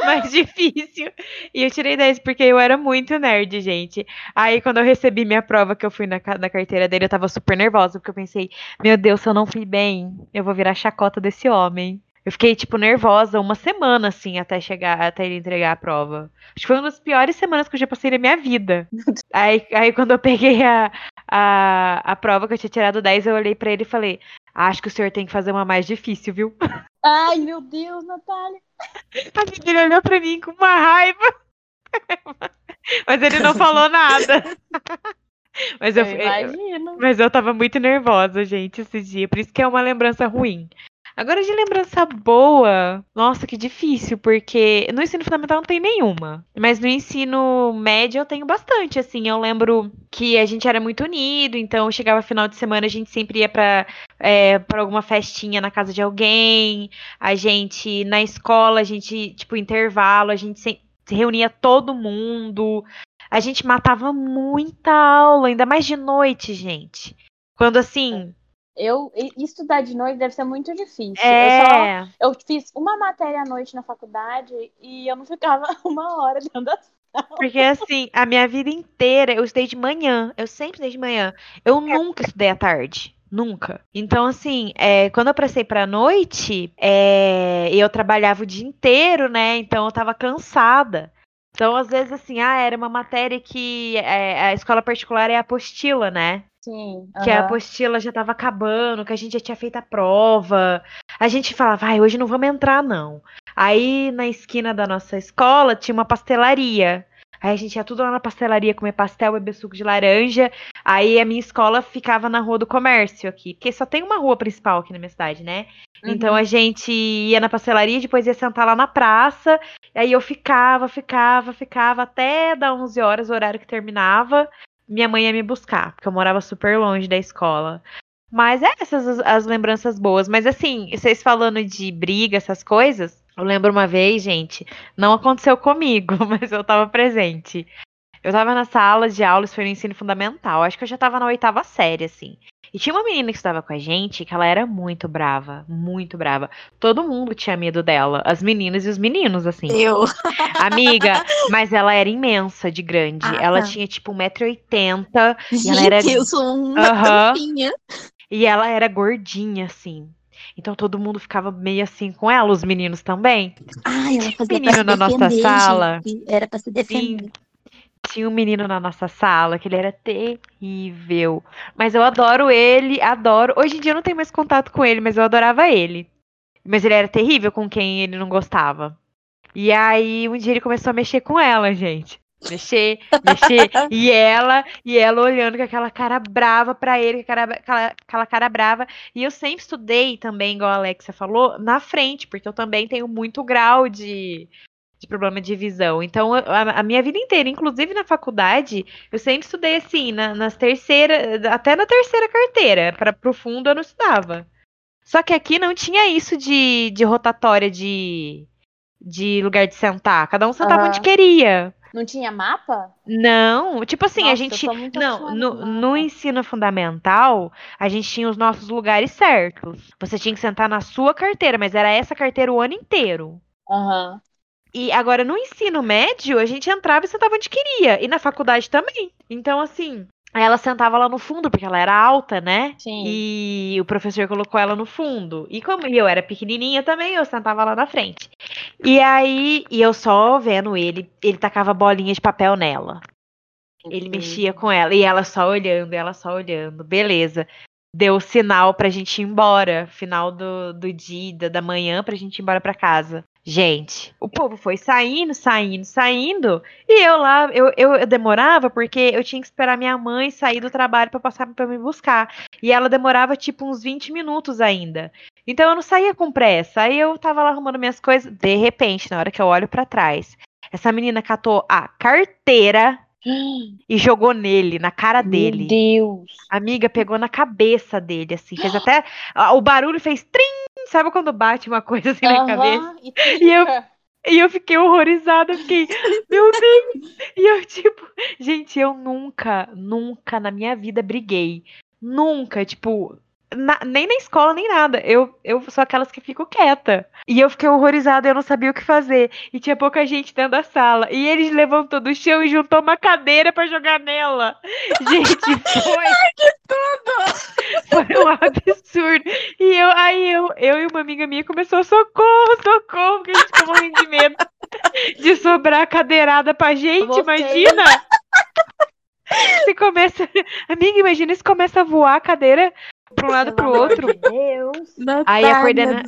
mais difícil. E eu tirei 10 porque eu era muito nerd, gente. Aí quando eu recebi minha prova, que eu fui na, na carteira dele, eu tava super nervosa. Porque eu pensei, meu Deus, se eu não fui bem, eu vou virar chacota desse homem. Eu fiquei, tipo, nervosa uma semana, assim, até chegar, até ele entregar a prova. Acho que foi uma das piores semanas que eu já passei na minha vida. aí, aí quando eu peguei a, a, a prova que eu tinha tirado 10, eu olhei para ele e falei: Acho que o senhor tem que fazer uma mais difícil, viu? Ai, meu Deus, Natália. A ele olhou pra mim com uma raiva. Mas ele não falou nada. Mas eu, eu imagino. Mas eu tava muito nervosa, gente, esse dia. Por isso que é uma lembrança ruim. Agora, de lembrança boa, nossa, que difícil, porque no ensino fundamental não tem nenhuma. Mas no ensino médio eu tenho bastante, assim. Eu lembro que a gente era muito unido, então chegava final de semana, a gente sempre ia pra, é, pra alguma festinha na casa de alguém. A gente, na escola, a gente, tipo, intervalo, a gente se reunia todo mundo. A gente matava muita aula, ainda mais de noite, gente. Quando assim, eu estudar de noite deve ser muito difícil. É. Eu, só, eu fiz uma matéria à noite na faculdade e eu não ficava uma hora dentro da sala. Porque assim, a minha vida inteira eu estudei de manhã. Eu sempre estudei de manhã. Eu nunca estudei à tarde. Nunca. Então, assim, é, quando eu prestei pra noite, é, eu trabalhava o dia inteiro, né? Então eu tava cansada. Então, às vezes, assim, ah, era uma matéria que é, a escola particular é apostila, né? Sim. Que a apostila já tava acabando, que a gente já tinha feito a prova. A gente falava, vai, hoje não vamos entrar, não. Aí na esquina da nossa escola tinha uma pastelaria. Aí a gente ia tudo lá na pastelaria comer pastel, beber suco de laranja. Aí a minha escola ficava na rua do comércio aqui. Porque só tem uma rua principal aqui na minha cidade, né? Uhum. Então a gente ia na pastelaria, depois ia sentar lá na praça. Aí eu ficava, ficava, ficava até dar 11 horas, o horário que terminava minha mãe ia me buscar, porque eu morava super longe da escola. Mas é essas as, as lembranças boas. Mas assim, vocês falando de briga, essas coisas, eu lembro uma vez, gente, não aconteceu comigo, mas eu tava presente. Eu tava na sala de aula, isso foi no ensino fundamental. Acho que eu já tava na oitava série, assim. E tinha uma menina que estava com a gente que ela era muito brava, muito brava. Todo mundo tinha medo dela, as meninas e os meninos, assim. Eu. Amiga, mas ela era imensa de grande. Ah, ela tá. tinha tipo 1,80m. Gente, e ela era... eu sou uma uhum. E ela era gordinha, assim. Então todo mundo ficava meio assim com ela, os meninos também. Ai, ela fazia menino na defender, nossa sala. Gente. Era pra se defender. Sim. Tinha um menino na nossa sala que ele era terrível. Mas eu adoro ele, adoro. Hoje em dia eu não tenho mais contato com ele, mas eu adorava ele. Mas ele era terrível com quem ele não gostava. E aí um dia ele começou a mexer com ela, gente. Mexer, mexer. e ela, e ela olhando com aquela cara brava pra ele, aquela, aquela, aquela cara brava. E eu sempre estudei também, igual a Alexia falou, na frente, porque eu também tenho muito grau de, de problema de visão. Então, a, a, minha vida inteira, inclusive na faculdade, eu sempre estudei assim, na, nas terceiras, até na terceira carteira. Para pro fundo eu não estudava. Só que aqui não tinha isso de, de rotatória de, de lugar de sentar. Cada um sentava uhum. onde queria. Não tinha mapa? Não, tipo assim, Nossa, a gente. Não, no, no, ensino fundamental, a gente tinha os nossos lugares certos. Você tinha que sentar na sua carteira, mas era essa carteira o ano inteiro. Aham. Uhum. E agora, no ensino médio, a gente entrava e sentava onde queria. E na faculdade também. Então, assim, ela sentava lá no fundo, porque ela era alta, né? Sim. E o professor colocou ela no fundo. E como eu era pequenininha também, eu sentava lá na frente. E aí, e eu só vendo ele, ele tacava bolinha de papel nela. Ele mexia com ela. E ela só olhando, ela só olhando. Beleza deu sinal pra gente ir embora, final do, do dia, da manhã, pra gente ir embora pra casa. Gente, o povo foi saindo, saindo, saindo, e eu lá, eu, eu, eu demorava porque eu tinha que esperar minha mãe sair do trabalho para passar para me buscar. E ela demorava tipo uns 20 minutos ainda. Então eu não saía com pressa. Aí eu tava lá arrumando minhas coisas, de repente, na hora que eu olho para trás, essa menina catou a carteira e jogou nele, na cara dele. Meu Deus. A amiga pegou na cabeça dele, assim, fez até. O barulho fez trim! Sabe quando bate uma coisa assim na cabeça? E, E eu-. E eu fiquei horrorizada, eu fiquei, meu Deus! E eu, tipo, gente, eu nunca, nunca na minha vida briguei. Nunca, tipo, na- nem na escola, nem nada. Eu, eu sou aquelas que fico quieta. E eu fiquei horrorizada, eu não sabia o que fazer. E tinha pouca gente dentro da sala. E ele levantou do chão e juntou uma cadeira pra jogar nela. Gente, foi. Foi um absurdo. E eu, aí eu, eu e uma amiga minha começou, socorro, socorro, porque a gente ficou morrendo de medo de sobrar a cadeirada pra gente, Você- imagina. Se começa. Amiga, imagina se começa a voar a cadeira pra um lado pro Pelo amor outro. de Deus. Aí a, coordena...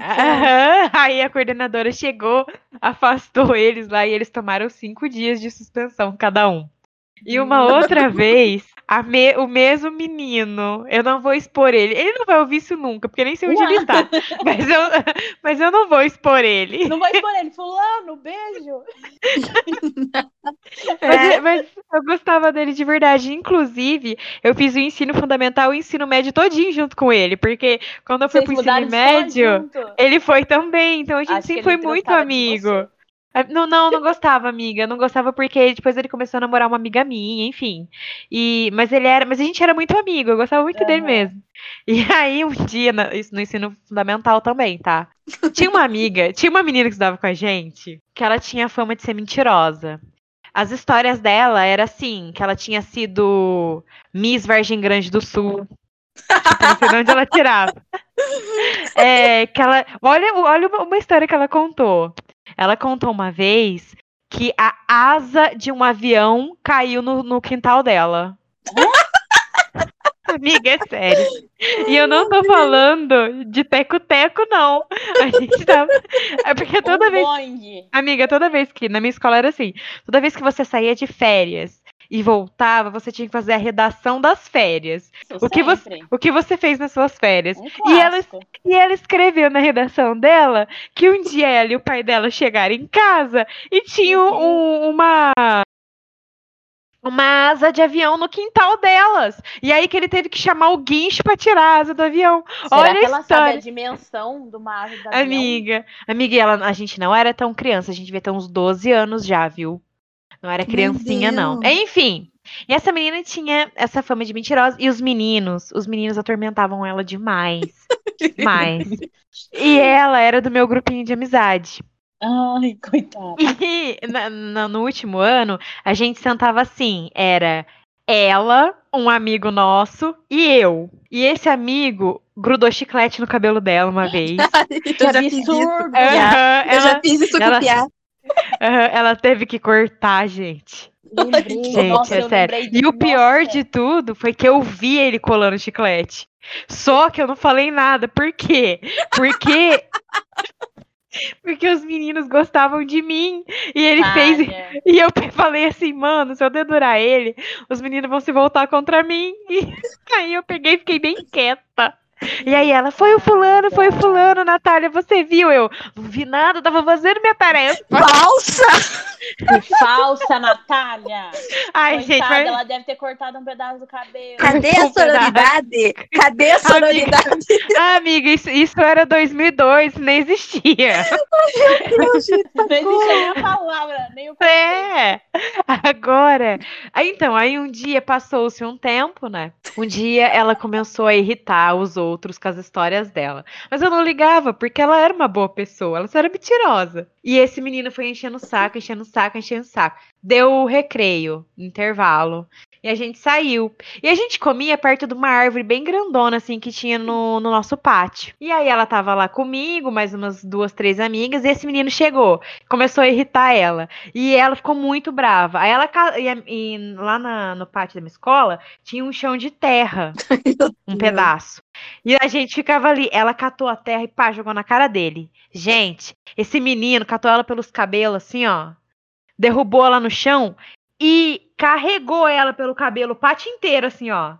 aí a coordenadora chegou, afastou eles lá e eles tomaram cinco dias de suspensão cada um. E uma outra vez, me- o mesmo menino, eu não vou expor ele. Ele não vai ouvir isso nunca, porque nem sei onde ele tá. Mas eu, mas eu não vou expor ele. Não vai expor ele. Fulano, beijo. Mas, mas eu gostava dele de verdade. Inclusive, eu fiz o ensino fundamental e o ensino médio todinho junto com ele. Porque quando eu fui Vocês pro ensino médio. Ele foi também, então a gente Acho sempre foi muito amigo. Ah, Não, não, não gostava, amiga. Não gostava porque depois ele começou a namorar uma amiga minha, enfim. E, mas ele era, mas a gente era muito amigo, eu gostava muito dele Aham. mesmo. E aí um dia, na- isso no ensino fundamental também, tá? Tinha uma amiga, tinha uma menina que estudava com a gente, que ela tinha fama de ser mentirosa. As histórias dela era assim, que ela tinha sido Miss Vargem Grande do Sul. Tipo, não sei de onde ela tirava. É, que ela, olha, olha uma história que ela contou. Ela contou uma vez que a asa de um avião caiu no, no quintal dela. Amiga, é sério. E eu não tô falando de teco-teco, não. A gente tava. É porque toda Um vez. Amiga, toda vez que. Na minha escola era assim. Toda vez que você saía de férias e voltava, você tinha que fazer a redação das férias. Isso O que você-. O que você fez nas suas férias. Um E ela-. E ela escreveu na redação dela que um dia ela e o pai dela chegaram em casa e tinham um- uma. Uma asa de avião no quintal delas. E aí que ele teve que chamar o guincho pra tirar a asa do avião. Será Olha que a ela sabe história. a dimensão do mar do avião? Amiga, amiga, ela, a gente não era tão criança, a gente devia ter uns 12 anos já, viu? Não era criancinha, não. Enfim, e essa menina tinha essa fama de mentirosa, e os meninos, os meninos atormentavam ela demais. demais. E ela era do meu grupinho de amizade. Ai, coitada. E na- na- no último ano, a gente sentava assim: era ela, um amigo nosso e eu. E esse amigo grudou chiclete no cabelo dela uma vez. Eu já fiz isso. absurdo. Já. Aham, Eu já ela, fiz isso ela- com o Piá. Ela teve que cortar, gente. Lembrei. Gente, Nossa, é sério. de- E o pior Nossa. de tudo foi que eu vi ele colando chiclete. Só que eu não falei nada. Por quê? Porque. Porque os meninos gostavam de mim. E ele fez. Palha. E eu falei assim, mano, se eu dedurar ele, os meninos vão se voltar contra mim. E aí eu peguei e fiquei bem quieta. E aí ela, foi o fulano, foi o fulano, Natália, você viu? Eu não vi nada, tava fazendo minha tarefa. Falsa! Que falsa, Natália. Ai, Coitada, gente, mas... ela deve ter cortado um pedaço do cabelo. Cadê a Desculpa, sororidade? Cadê a sororidade? Ah, amiga, isso, isso era 2002, nem existia. Meu gente, Não existe nem a palavra, nem o. É, agora. Aí, então, aí um dia passou-se um tempo, né? Um dia ela começou a irritar os outros com as histórias dela. Mas eu não ligava, porque ela era uma boa pessoa, ela só era mentirosa. E esse menino foi enchendo o saco, enchendo o saco, enchendo o saco. Deu o recreio, intervalo. E a gente saiu. E a gente comia perto de uma árvore bem grandona, assim, que tinha no, no nosso pátio. E aí ela tava lá comigo, mais umas duas, três amigas, e esse menino chegou. Começou a irritar ela. E ela ficou muito brava. Aí ela. E, e lá na- no pátio da minha escola tinha um chão de terra, um pedaço. E a gente ficava ali. Ela catou a terra e pá, jogou na cara dele. Gente, esse menino catou ela pelos cabelos, assim, ó. Derrubou ela no chão e carregou ela pelo cabelo o pátio inteiro, assim, ó.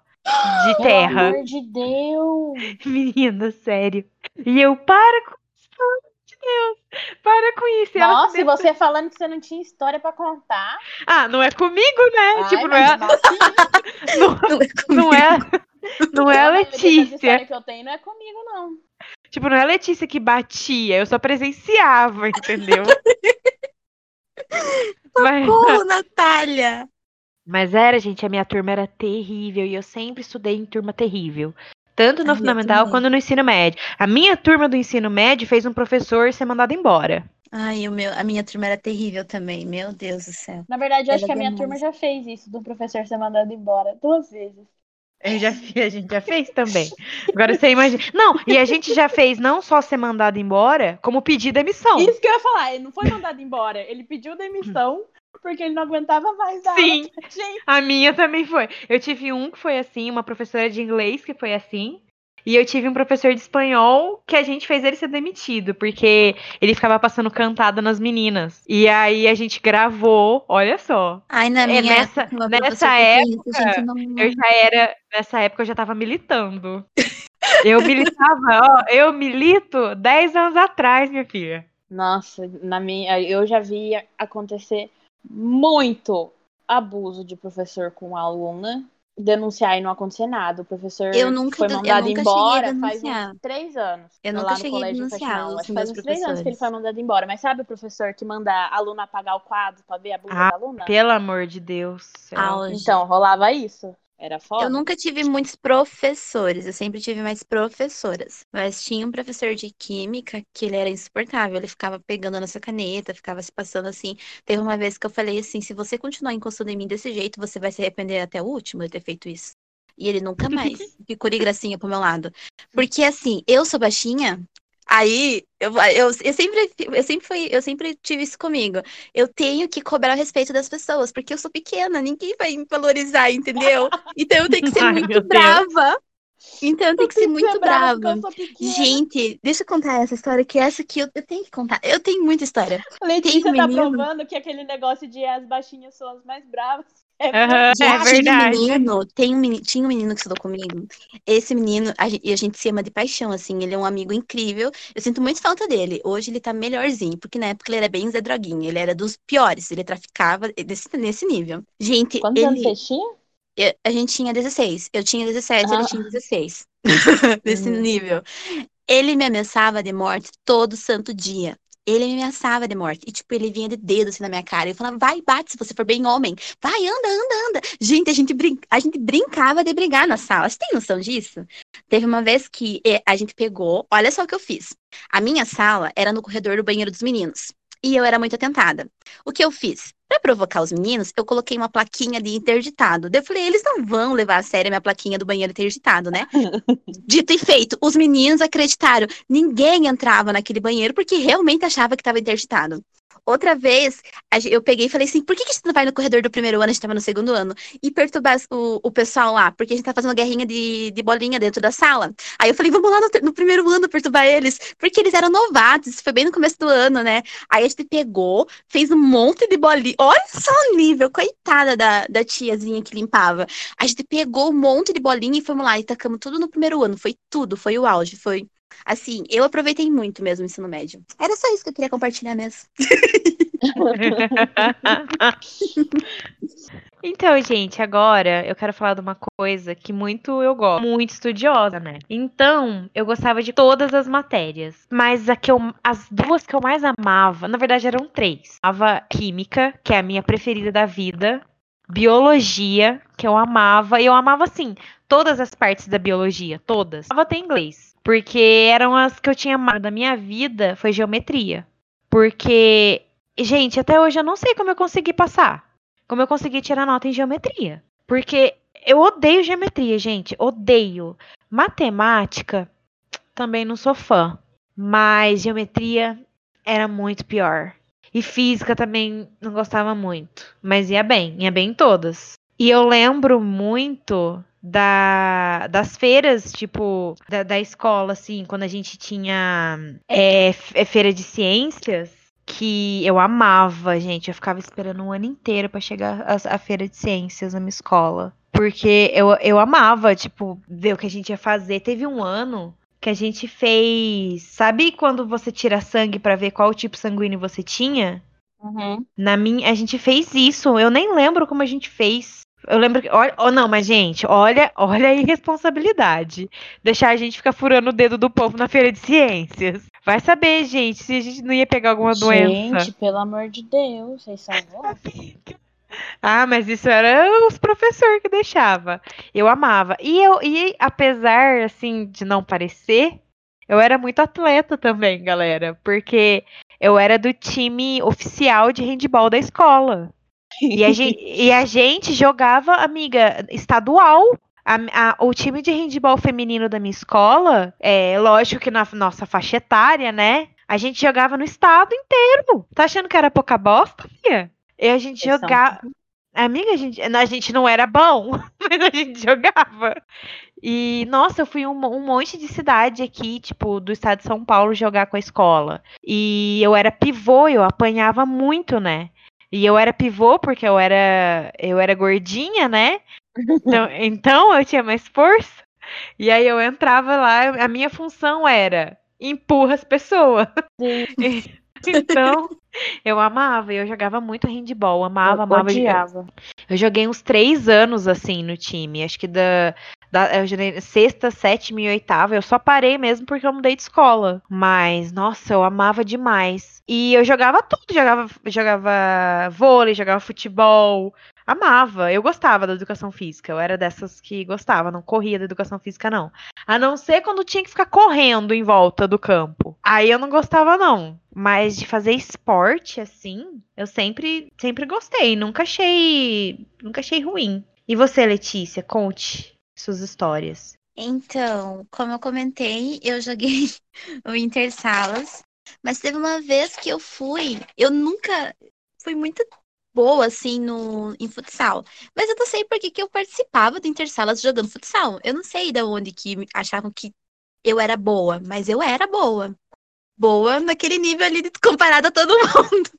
De Pelo terra. amor de Deus. Menina, sério. E eu, para com isso, pelo amor de Para com isso. e Nossa, e você falando que você não tinha história pra contar. Ah, não é comigo, né? Ai, tipo, não é, não, não é, não é a maioria das Letícia. que eu tenho não é comigo, não. Tipo, não é a Letícia que batia, eu só presenciava, entendeu? Mas, Ô, Natália! mas era, gente, a minha turma era terrível e eu sempre estudei em turma terrível. Tanto no A fundamental quanto no ensino médio. A minha turma do ensino médio fez um professor ser mandado embora. Ai, o meu, a minha turma era terrível também, meu Deus do céu. Na verdade, eu acho que a minha demais. turma já fez isso, do professor ser mandado embora duas vezes. Eu já, a gente já fez também. Agora você imagina. Não, e a gente já fez não só ser mandado embora, como pedir demissão. Isso que eu ia falar, ele não foi mandado embora, ele pediu demissão porque ele não aguentava mais dar Sim. aula pra gente. A minha também foi. Eu tive um que foi assim, uma professora de inglês que foi assim. E eu tive um professor de espanhol que a gente fez ele ser demitido, porque ele ficava passando cantada nas meninas. E aí a gente gravou, olha só. Ai, na É, minha nessa- época, nessa fez isso, gente, não, Eu já era, nessa época eu já tava militando. Eu militava, ó, eu milito 10 anos atrás, minha filha. Nossa, na minha, eu já vi acontecer muito abuso de professor com aluna, denunciar e não acontecer nada. O professor Eu nunca foi den- eu mandado nunca embora faz uns três anos. Eu lá nunca no cheguei a denunciar os Acho que faz uns três anos que ele foi mandado embora. Mas sabe o professor que manda a aluna apagar o quadro pra ver a bunda Ah, da aluna? Pelo amor de Deus. céu. Então, rolava isso. Era foda. Eu nunca tive muitos professores, eu sempre tive mais professoras. Mas tinha um professor de química que ele era insuportável, ele ficava pegando na sua caneta, ficava se passando assim. Teve uma vez que eu falei assim: se você continuar encostando em mim desse jeito, você vai se arrepender até o último de ter feito isso. E ele nunca mais ficou de gracinha pro meu lado. Porque assim, eu sou baixinha, aí eu, eu, eu sempre eu sempre fui, eu sempre tive isso comigo. Eu tenho que cobrar o respeito das pessoas, porque eu sou pequena, ninguém vai me valorizar, entendeu? Então eu tenho que ser Ai, muito brava. Então eu tenho que ser muito brava. Gente, deixa eu contar essa história, que essa aqui eu, eu tenho que contar. Eu tenho muita história. Letícia tem um tá provando que aquele negócio de as baixinhas são as mais bravas. É é tinha um verdade. menino, tem um menino, tinha um menino que estudou comigo. Esse menino, a gente, e a gente se ama de paixão, assim, ele é um amigo incrível. Eu sinto muito falta dele. Hoje ele tá melhorzinho, porque na época ele era bem Zé Droguinha, ele era dos piores, ele traficava desse, nesse nível. Gente, Quantos anos ele, você tinha? eu- a gente tinha 16, eu tinha 17, ele Ah. tinha 16. Nesse Uhum. nível. Ele me ameaçava de morte todo santo dia. Ele me ameaçava de morte. E, tipo, ele vinha de dedo assim na minha cara. Eu falava, vai, bate se você for bem homem. Vai, anda, anda, anda. Gente, a gente, brin... a gente brincava de brigar na sala. Você tem noção disso? Teve uma vez que eh, a gente pegou. Olha só o que eu fiz. A minha sala era no corredor do banheiro dos meninos. E eu era muito atentada. O que eu fiz? Pra provocar os meninos, eu coloquei uma plaquinha de interditado. Daí eu falei, eles não vão levar a sério a minha plaquinha do banheiro interditado, né? Dito e feito, os meninos acreditaram. Ninguém entrava naquele banheiro porque realmente achava que estava interditado. Outra vez, eu peguei e falei assim: por que, que a gente não vai no corredor do primeiro ano? A gente estava no segundo ano. E perturbar o, o pessoal lá, porque a gente tá fazendo guerrinha de, de bolinha dentro da sala. Aí eu falei: vamos lá no, no primeiro ano perturbar eles, porque eles eram novatos, foi bem no começo do ano, né? Aí a gente pegou, fez um monte de bolinha. Olha só o nível, coitada da, da tiazinha que limpava. A gente pegou um monte de bolinha e fomos lá e tacamos tudo no primeiro ano. Foi tudo, foi o auge, foi. Assim, eu aproveitei muito mesmo o ensino médio. Era só isso que eu queria compartilhar mesmo. Então, gente, agora eu quero falar de uma coisa que muito eu gosto, muito estudiosa, né? Então, eu gostava de todas as matérias, mas a que eu, as duas que eu mais amava, na verdade eram três. Amava química, que é a minha preferida da vida, biologia, que eu amava, e eu amava assim, todas as partes da biologia, todas. Amava até inglês, porque eram as que eu tinha amado da minha vida, foi geometria. Porque, gente, até hoje eu não sei como eu consegui passar como eu consegui tirar nota em geometria. Porque eu odeio geometria, gente. Odeio. Matemática, também não sou fã. Mas geometria era muito pior. E física também não gostava muito. Mas ia bem, ia bem em todas. E eu lembro muito da, das feiras, tipo, da, da escola, assim, quando a gente tinha é, feira de ciências que eu amava, gente. Eu ficava esperando um ano inteiro pra chegar a, a feira de ciências na minha escola. Porque eu, eu amava, tipo, ver o que a gente ia fazer. Teve um ano que a gente fez. Sabe quando você tira sangue pra ver qual tipo sanguíneo você tinha? Uhum. Na minha, a gente fez isso. Eu nem lembro como a gente fez. Eu lembro que. Olha, oh, não, mas, gente, olha, olha a irresponsabilidade. Deixar a gente ficar furando o dedo do povo na feira de ciências. Vai saber, gente, se a gente não ia pegar alguma doença. Gente, pelo amor de Deus, vocês são loucos. Ah, mas isso era os professores que deixava. Eu amava. E eu e apesar assim de não parecer, eu era muito atleta também, galera, porque eu era do time oficial de handball da escola. E a gente, e a gente jogava, amiga, estadual. A, a, o time de handball feminino da minha escola, é lógico que na nossa faixa etária, né? A gente jogava no estado inteiro. Tá achando que era pouca bosta, filha? E a gente são jogava. Amiga, a gente, a gente não era bom, mas a gente jogava. E, nossa, eu fui um, um monte de cidade aqui, tipo, do estado de São Paulo jogar com a escola. E eu era pivô, eu apanhava muito, né? E eu era pivô porque eu era, eu era gordinha, né? Então, então eu tinha mais força. E aí eu entrava lá, a minha função era empurra as pessoas. Então, eu amava, eu jogava muito handball, amava, eu amava. odiava. Eu joguei uns três anos assim no time. Acho que da, da eu joguei sexta, sétima e oitava. Eu só parei mesmo porque eu mudei de escola. Mas, nossa, eu amava demais. E eu jogava tudo, jogava, jogava vôlei, jogava futebol. Amava, eu gostava da educação física. Eu era dessas que gostava, não corria da educação física, não. A não ser quando tinha que ficar correndo em volta do campo. Aí eu não gostava, não. Mas de fazer esporte, assim, eu sempre, sempre gostei. Nunca achei. Nunca achei ruim. E você, Letícia, conte suas histórias. Então, como eu comentei, eu joguei o Intersalas, mas teve uma vez que eu fui, eu nunca fui muito boa assim no em futsal, mas eu não sei por que que eu participava do Intersalas jogando futsal. Eu não sei de onde que achavam que eu era boa, mas eu era boa. Boa naquele nível ali comparado a todo mundo.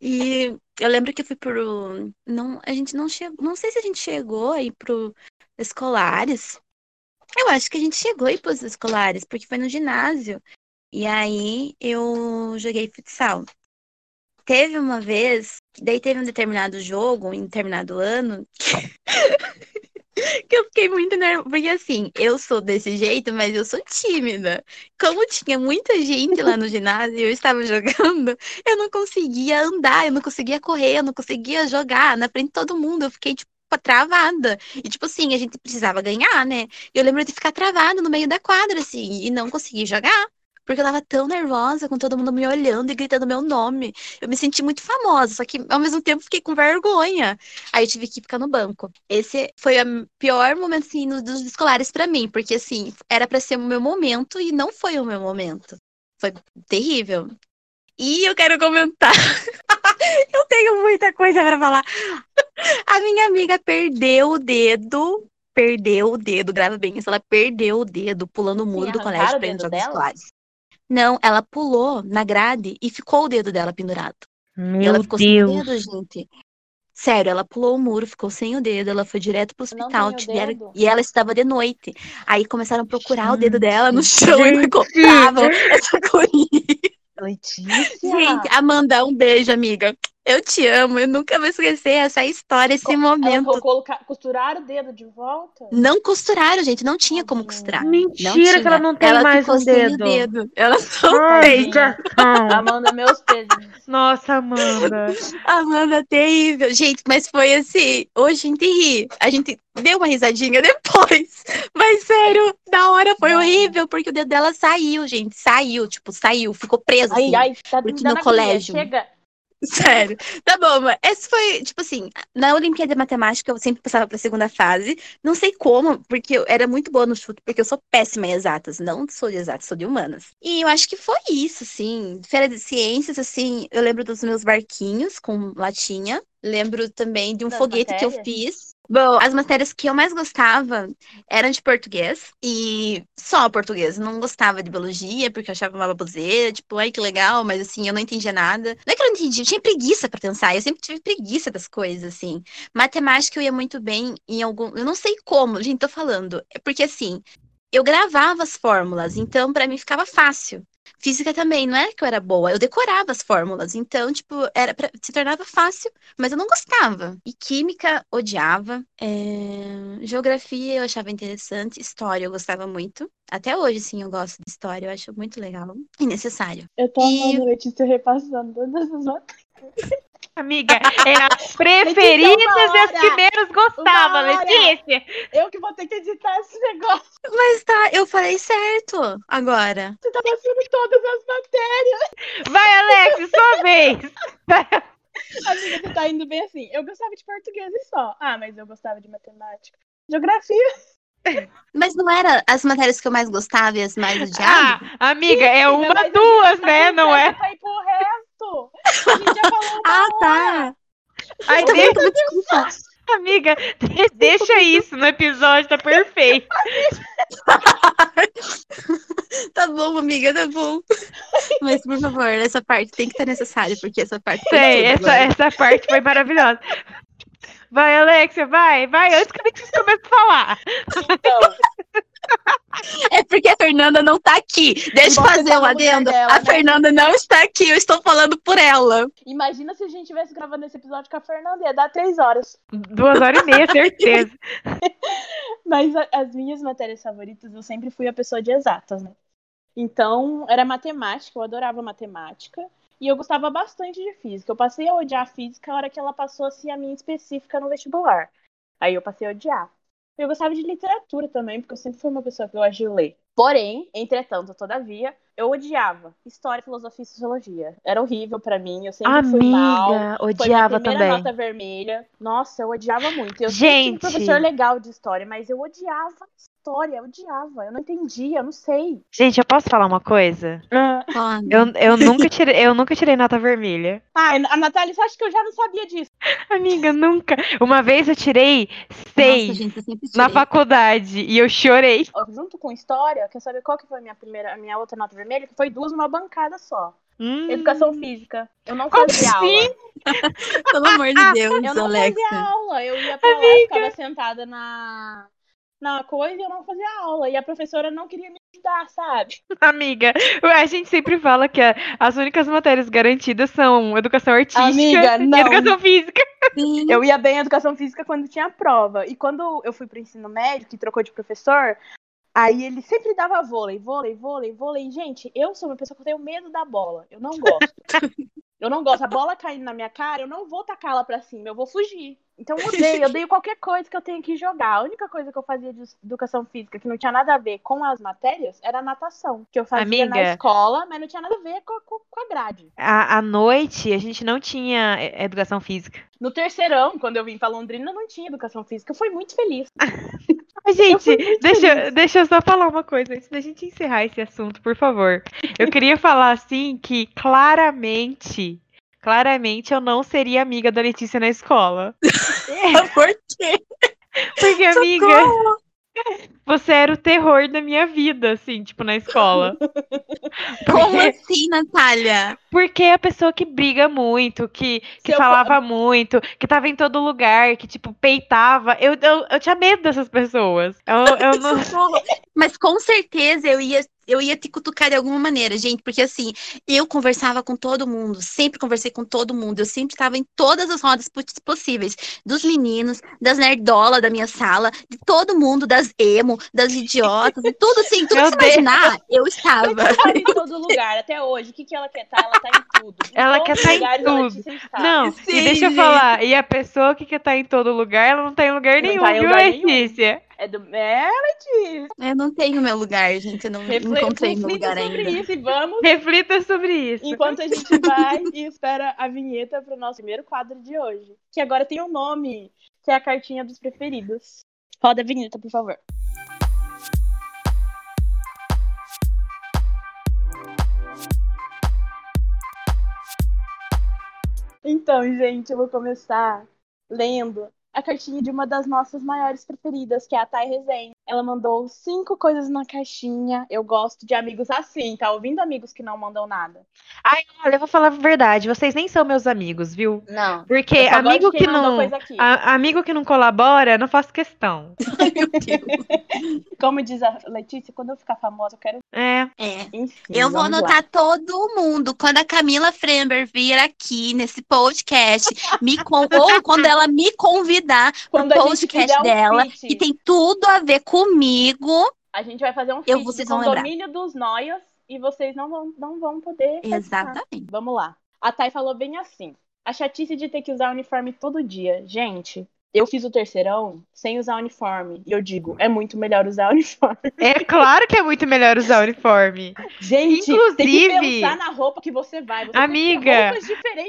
E eu lembro que eu fui pro não, a gente não chegou, não sei se a gente chegou aí pro escolares. Eu acho que a gente chegou aí pros escolares, porque foi no ginásio. E aí eu joguei futsal. Teve uma vez, daí teve um determinado jogo, em determinado ano, que eu fiquei muito nervosa. Porque assim, eu sou desse jeito, mas eu sou tímida. Como tinha muita gente lá no ginásio e eu estava jogando, eu não conseguia andar, eu não conseguia correr, eu não conseguia jogar na frente de todo mundo. Eu fiquei, tipo, travada. E, tipo assim, a gente precisava ganhar, né? Eu lembro de ficar travada no meio da quadra, assim, e não conseguir jogar. Porque eu tava tão nervosa com todo mundo me olhando e gritando meu nome. Eu me senti muito famosa, só que ao mesmo tempo fiquei com vergonha. Aí eu tive que ficar no banco. Esse foi o pior momento, assim, dos escolares pra mim, porque, assim, era pra ser o meu momento e não foi o meu momento. Foi terrível. E eu quero comentar. eu tenho muita coisa pra falar. A minha amiga perdeu o dedo. Perdeu o dedo, grava bem isso. Ela perdeu o dedo pulando o muro do colégio pra ir nos escolares. Não, ela pulou na grade e ficou o dedo dela pendurado. E Meu ela ficou sem o Deus. dedo, gente. Sério, ela pulou o muro, ficou sem o dedo, ela foi direto pro hospital, tiveram- e ela estava de noite. Aí começaram a procurar o dedo dela no chão e não Gente. encontravam essa. Letícia! Gente, Amanda, um beijo, amiga. Eu te amo, eu nunca vou esquecer essa história, esse ela momento. co- colocar, costurar o dedo de volta? Não costuraram, gente, não tinha como Tadinha. costurar. Não Mentira tinha. que ela não tem ela mais um dedo. dedo. Ela não Ai, tem. Amanda, meus pesos. Nossa, Amanda. Amanda, terrível. Gente, mas foi assim, hoje a gente ri. A gente deu uma risadinha depois. Mas sério, na hora foi horrível, porque o dedo dela saiu, gente. Saiu, tipo, saiu, ficou preso Ai, assim. ai, tá porque no colégio- Chega. Sério. Tá bom, mas esse foi, tipo assim, na Olimpíada de Matemática eu sempre passava pra segunda fase. Não sei como, porque eu era muito boa no chute, porque eu sou péssima em exatas. Não sou de exatas, sou de humanas. E eu acho que foi isso, assim. Feira de ciências, assim, eu lembro dos meus barquinhos com latinha. Lembro também de um Das foguete que eu fiz. Bom, as matérias que eu mais gostava eram de português e só português. Não gostava de biologia porque eu achava uma baboseira, tipo, ai que legal, mas assim, eu não entendia nada. Não é que eu não entendia, eu tinha preguiça pra pensar, eu sempre tive preguiça das coisas, assim. Matemática eu ia muito bem em algum. Eu não sei como, gente, tô falando. É porque assim, eu gravava as fórmulas, então para mim ficava fácil. Física também, não era que eu era boa, eu decorava as fórmulas, então, tipo, era pra, se tornava fácil, mas eu não gostava. E química, odiava. É, geografia eu achava interessante, história eu gostava muito. Até hoje, sim, eu gosto de história, eu acho muito legal e necessário. Eu tô E- amando Letícia repassando todas as. Amiga, é as preferidas e as que menos gostava. Letícia. Eu que vou ter que editar esse negócio. Mas tá, eu falei certo agora. Você tá passando todas as matérias. Vai, Alex, sua vez. Amiga, você tá indo bem assim. Eu gostava de português e só. Ah, mas eu gostava de matemática. Geografia. Mas não era as matérias que eu mais gostava e as mais odiava? Ah, amiga, é uma, duas, tá né? Não é? Pra ir pro resto. A gente já falou Ah, tá. Ai, Então, de- então, desculpa. amiga, de- deixa isso no episódio, tá perfeito. Tá bom, amiga, tá bom. Mas, por favor, essa parte tem que estar necessária, porque essa parte Sei, tem essa, agora. essa parte foi maravilhosa. Vai, Alexia, vai, vai, antes que a Letícia comece a falar. Então, É porque a Fernanda não tá aqui. Deixa eu fazer um adendo. dela, a né? Fernanda não está aqui, eu estou falando por ela. imagina se a gente tivesse gravando esse episódio com a Fernanda. Ia dar três horas. Duas horas e meia, certeza. Mas a- as minhas matérias favoritas, eu sempre fui a pessoa de exatas, né? Então, era matemática, eu adorava matemática. E eu gostava bastante de física. Eu passei a odiar física a hora que ela passou assim a minha específica no vestibular. Aí eu passei a odiar. Eu gostava de literatura também, porque eu sempre fui uma pessoa que gosta de ler. Porém, entretanto, todavia, eu odiava história, filosofia e sociologia. Era horrível pra mim, eu sempre fui mal. Amiga, Foi minha odiava primeira também. nota vermelha. Nossa, eu odiava muito. Eu sempre tive Gente. um professor legal de história, mas eu odiava história, eu odiava. Eu não entendia, eu não sei. Gente, eu posso falar uma coisa? Olha, Eu, eu, nunca tirei, eu nunca tirei nota vermelha. Ai, a Natália, você acha que eu já não sabia disso? Amiga, nunca. Uma vez eu tirei Nossa, seis gente, eu na faculdade e eu chorei. Junto com história, quer saber qual que foi a minha primeira, a minha outra nota vermelha? Que foi duas numa bancada só. Hum, Educação física. Eu não Como fazia assim? aula. Pelo amor de Deus, Eu não Alexa. fazia aula. Eu ia pra lá, Amiga. ficava sentada na, na coisa e eu não fazia aula. E a professora não queria me ajudar, sabe? Amiga, a gente sempre fala que a- as únicas matérias garantidas são educação artística Amiga, e não. educação física. Sim. Eu ia bem em educação física quando tinha prova. E quando eu fui pro ensino médio, que trocou de professor, aí ele sempre dava vôlei, vôlei, vôlei, vôlei. Gente, eu sou uma pessoa que eu tenho medo da bola. Eu não gosto. eu não gosto. A bola caindo na minha cara, eu não vou tacá-la pra cima, eu vou fugir. Então eu odeio, eu odeio qualquer coisa que eu tenha que jogar. A única coisa que eu fazia de educação física que não tinha nada a ver com as matérias era a natação. Que eu fazia na Amiga. escola, mas não tinha nada a ver com, com, com a grade. À, à noite, a gente não tinha é, educação física. No terceirão, quando eu vim pra Londrina, não tinha educação física. Eu fui muito feliz. Mas, gente, deixa, feliz. deixa eu só falar uma coisa antes da gente encerrar esse assunto, por favor. Eu queria falar, assim, que claramente, claramente eu não seria amiga da Letícia na escola. Por quê? Porque, amiga, você era o terror da minha vida, assim, tipo, na escola. Como Porque, assim, Natália? porque a pessoa que briga muito, que, que falava muito, que tava em todo lugar, que, tipo, peitava. Eu, eu, eu tinha medo dessas pessoas. Eu, eu não. Mas com certeza eu ia, eu ia te cutucar de alguma maneira, gente, porque assim, eu conversava com todo mundo, sempre conversei com todo mundo, eu sempre estava em todas as rodas poss- possíveis, dos meninos, das nerdola da minha sala, de todo mundo, das emo, das idiotas, de tudo assim, tudo Meu que você imaginar, eu estava. Tá em todo lugar, até hoje. O que, que ela quer estar? Ela tá em tudo. Em Ela quer os tá em tudo. Está. Não, Sim, e deixa eu gente. falar, e a pessoa que quer estar em todo lugar, ela não tá em lugar Não nenhum, tá em viu, lugar nenhum. Letícia? É, do... é Letícia. Eu não tenho meu lugar, gente, eu não Refle- encontrei meu reflita lugar sobre ainda. isso e vamos. Reflita sobre isso. Enquanto a gente vai e espera a vinheta pro nosso primeiro quadro de hoje. Que agora tem um nome, que é a cartinha dos preferidos. Roda a vinheta, por favor. Então, gente, eu vou começar lendo a cartinha de uma das nossas maiores preferidas, que é a Thay Resenha. Ela mandou cinco coisas na caixinha. Eu gosto de amigos assim, tá ouvindo amigos que não mandam nada? Ai, olha, eu vou falar a verdade. Vocês nem são meus amigos, viu? Não. Porque amigo que não. coisa aqui. a- amigo que não colabora, não faço questão. Ai, meu Deus. Como diz a Letícia, quando eu ficar famosa, eu quero. É. É. Enfim. Eu vou vamos lá. anotar todo mundo. Quando a Camila Frember vir aqui nesse podcast, me con- ou quando ela me convidar Quando pro podcast um dela, feat, que tem tudo a ver comigo. a gente vai fazer um Eu- feat vocês lembrar. condomínio dos noias e vocês não vão, não vão poder. Exatamente. Vamos lá. A Thay falou bem assim. A chatice de ter que usar uniforme todo dia. Gente, eu fiz o terceirão sem usar uniforme. E eu digo, é muito melhor usar uniforme. É claro que é muito melhor usar uniforme. Gente, tem Inclusive- que pensar na roupa que você vai. Você tem Amiga,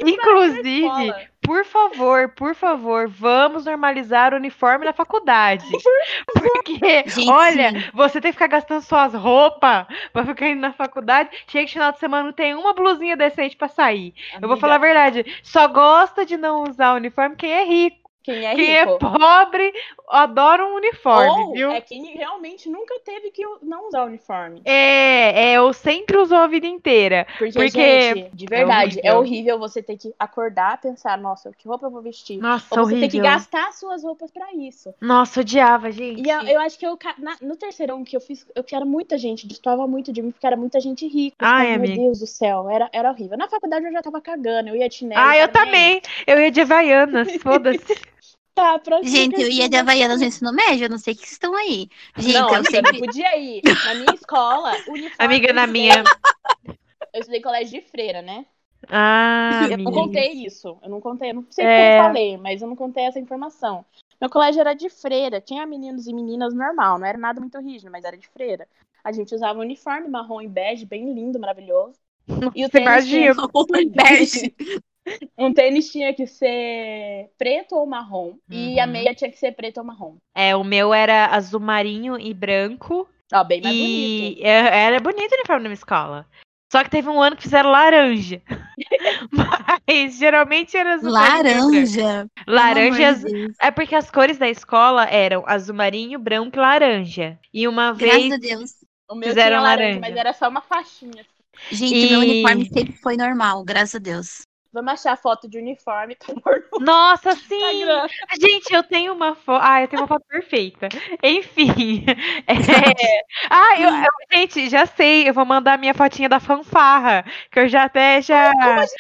Inclusive, por favor, por favor, vamos normalizar o uniforme na faculdade. Porque, Gente, olha, sim. você tem que ficar gastando suas roupas pra ficar indo na faculdade. Chega de final de semana, não tem uma blusinha decente pra sair. Eu vou Amiga, falar a verdade. Só gosta de não usar uniforme quem é rico. Quem é quem rico. é pobre adora um uniforme, Ou viu? é quem realmente nunca teve que não usar uniforme. É, é, eu sempre usou a vida inteira. Porque, Porque gente, de verdade, é horrível. horrível. você ter que acordar, pensar, nossa, que roupa eu vou vestir? Nossa, Ou você horrível. ter que gastar suas roupas pra isso. Nossa, odiava, gente. E eu, eu acho que eu, na- no terceirão que eu fiz, eu era muita gente, destoava muito de mim, porque era muita gente rica. Ai, ficava, amiga. Meu Deus do céu, era, era horrível. Na faculdade eu já tava cagando, eu ia de chinelo. Ah, eu também. Eu ia de Havaianas, foda-se. Tá, Gente, eu ia de questão. Havaianas no ensino médio, eu não sei o que estão aí. Gente, não, eu amiga, sempre. não podia ir. Na minha escola, uniforme. Amiga, na minha- Eu estudei colégio de freira, né? Ah, Eu não amiga. contei isso. Eu não contei, eu não sei É. eu falei, mas eu não contei essa informação. Meu colégio era de freira, tinha meninos e meninas normal, não era nada muito rígido, mas era de freira. A gente usava um uniforme marrom e bege, bem lindo, maravilhoso. E o Você tênis tinha, imagina. Bege. Um tênis tinha que ser preto ou marrom. E a Uhum. meia tinha que ser preto ou marrom. É, o meu era azul marinho e branco. Ó, bem mais bonito. e é- era bonito o uniforme na minha escola. Só que teve um ano que fizeram laranja. Mas geralmente era azul e. Laranja. Laranja. E. É porque as cores da escola eram azul marinho, branco e laranja. E uma Graças vez. a Deus. O meu Fizeram tinha laranja, laranja. mas era só uma faixinha. Gente, E- meu uniforme sempre foi normal, graças a Deus. Vamos achar foto de uniforme pra pôr no Nossa, sim! Gente, eu tenho uma foto. Ah, eu tenho uma foto perfeita. Enfim. É... Ah, eu, eu- gente, já sei. Eu vou mandar minha fotinha da fanfarra. Que eu já até já.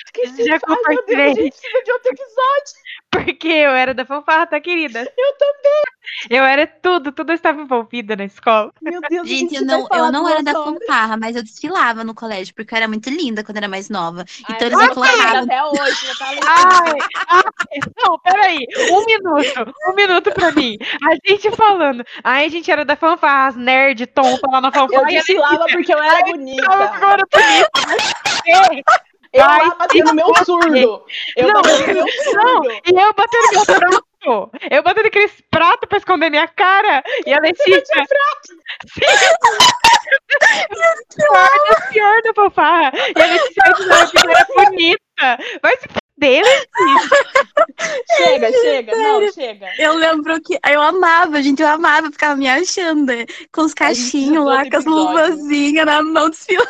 Esqueci. Já Ai, meu Deus, a compartilhei. gente de outro episódio. Porque eu era da fanfarra, tá, querida? Eu também. Eu era tudo, tudo eu estava envolvida na escola. Meu Deus, Gente, eu não, eu não era da fanfarra, mas eu desfilava no colégio, porque eu era muito linda quando era mais nova. Ai, Então eles me colocavam. Até hoje, tá linda. Ai, ai, não, peraí. Um minuto. Um minuto pra mim. A gente falando. Ai, a gente era da fanfarra, as nerd tonta lá na Eu fanfarra. e a desfilava porque eu era Tava bonita. agora bonita. Eu Ai, lá batendo meu surdo. Eu Não, batendo meu Não, surdo. e eu batendo meu prato. Eu batendo aqueles pratos pra esconder minha cara. E a Letícia. Sim. pior, da pior da fanfarra. E a Letícia dizendo que era bonita. Vai se Letícia. Chega, chega. Não, chega. Eu lembro que eu amava, gente, eu amava, eu ficava me achando né, com os cachinhos lá, com as do luvazinhas na mão desfilando.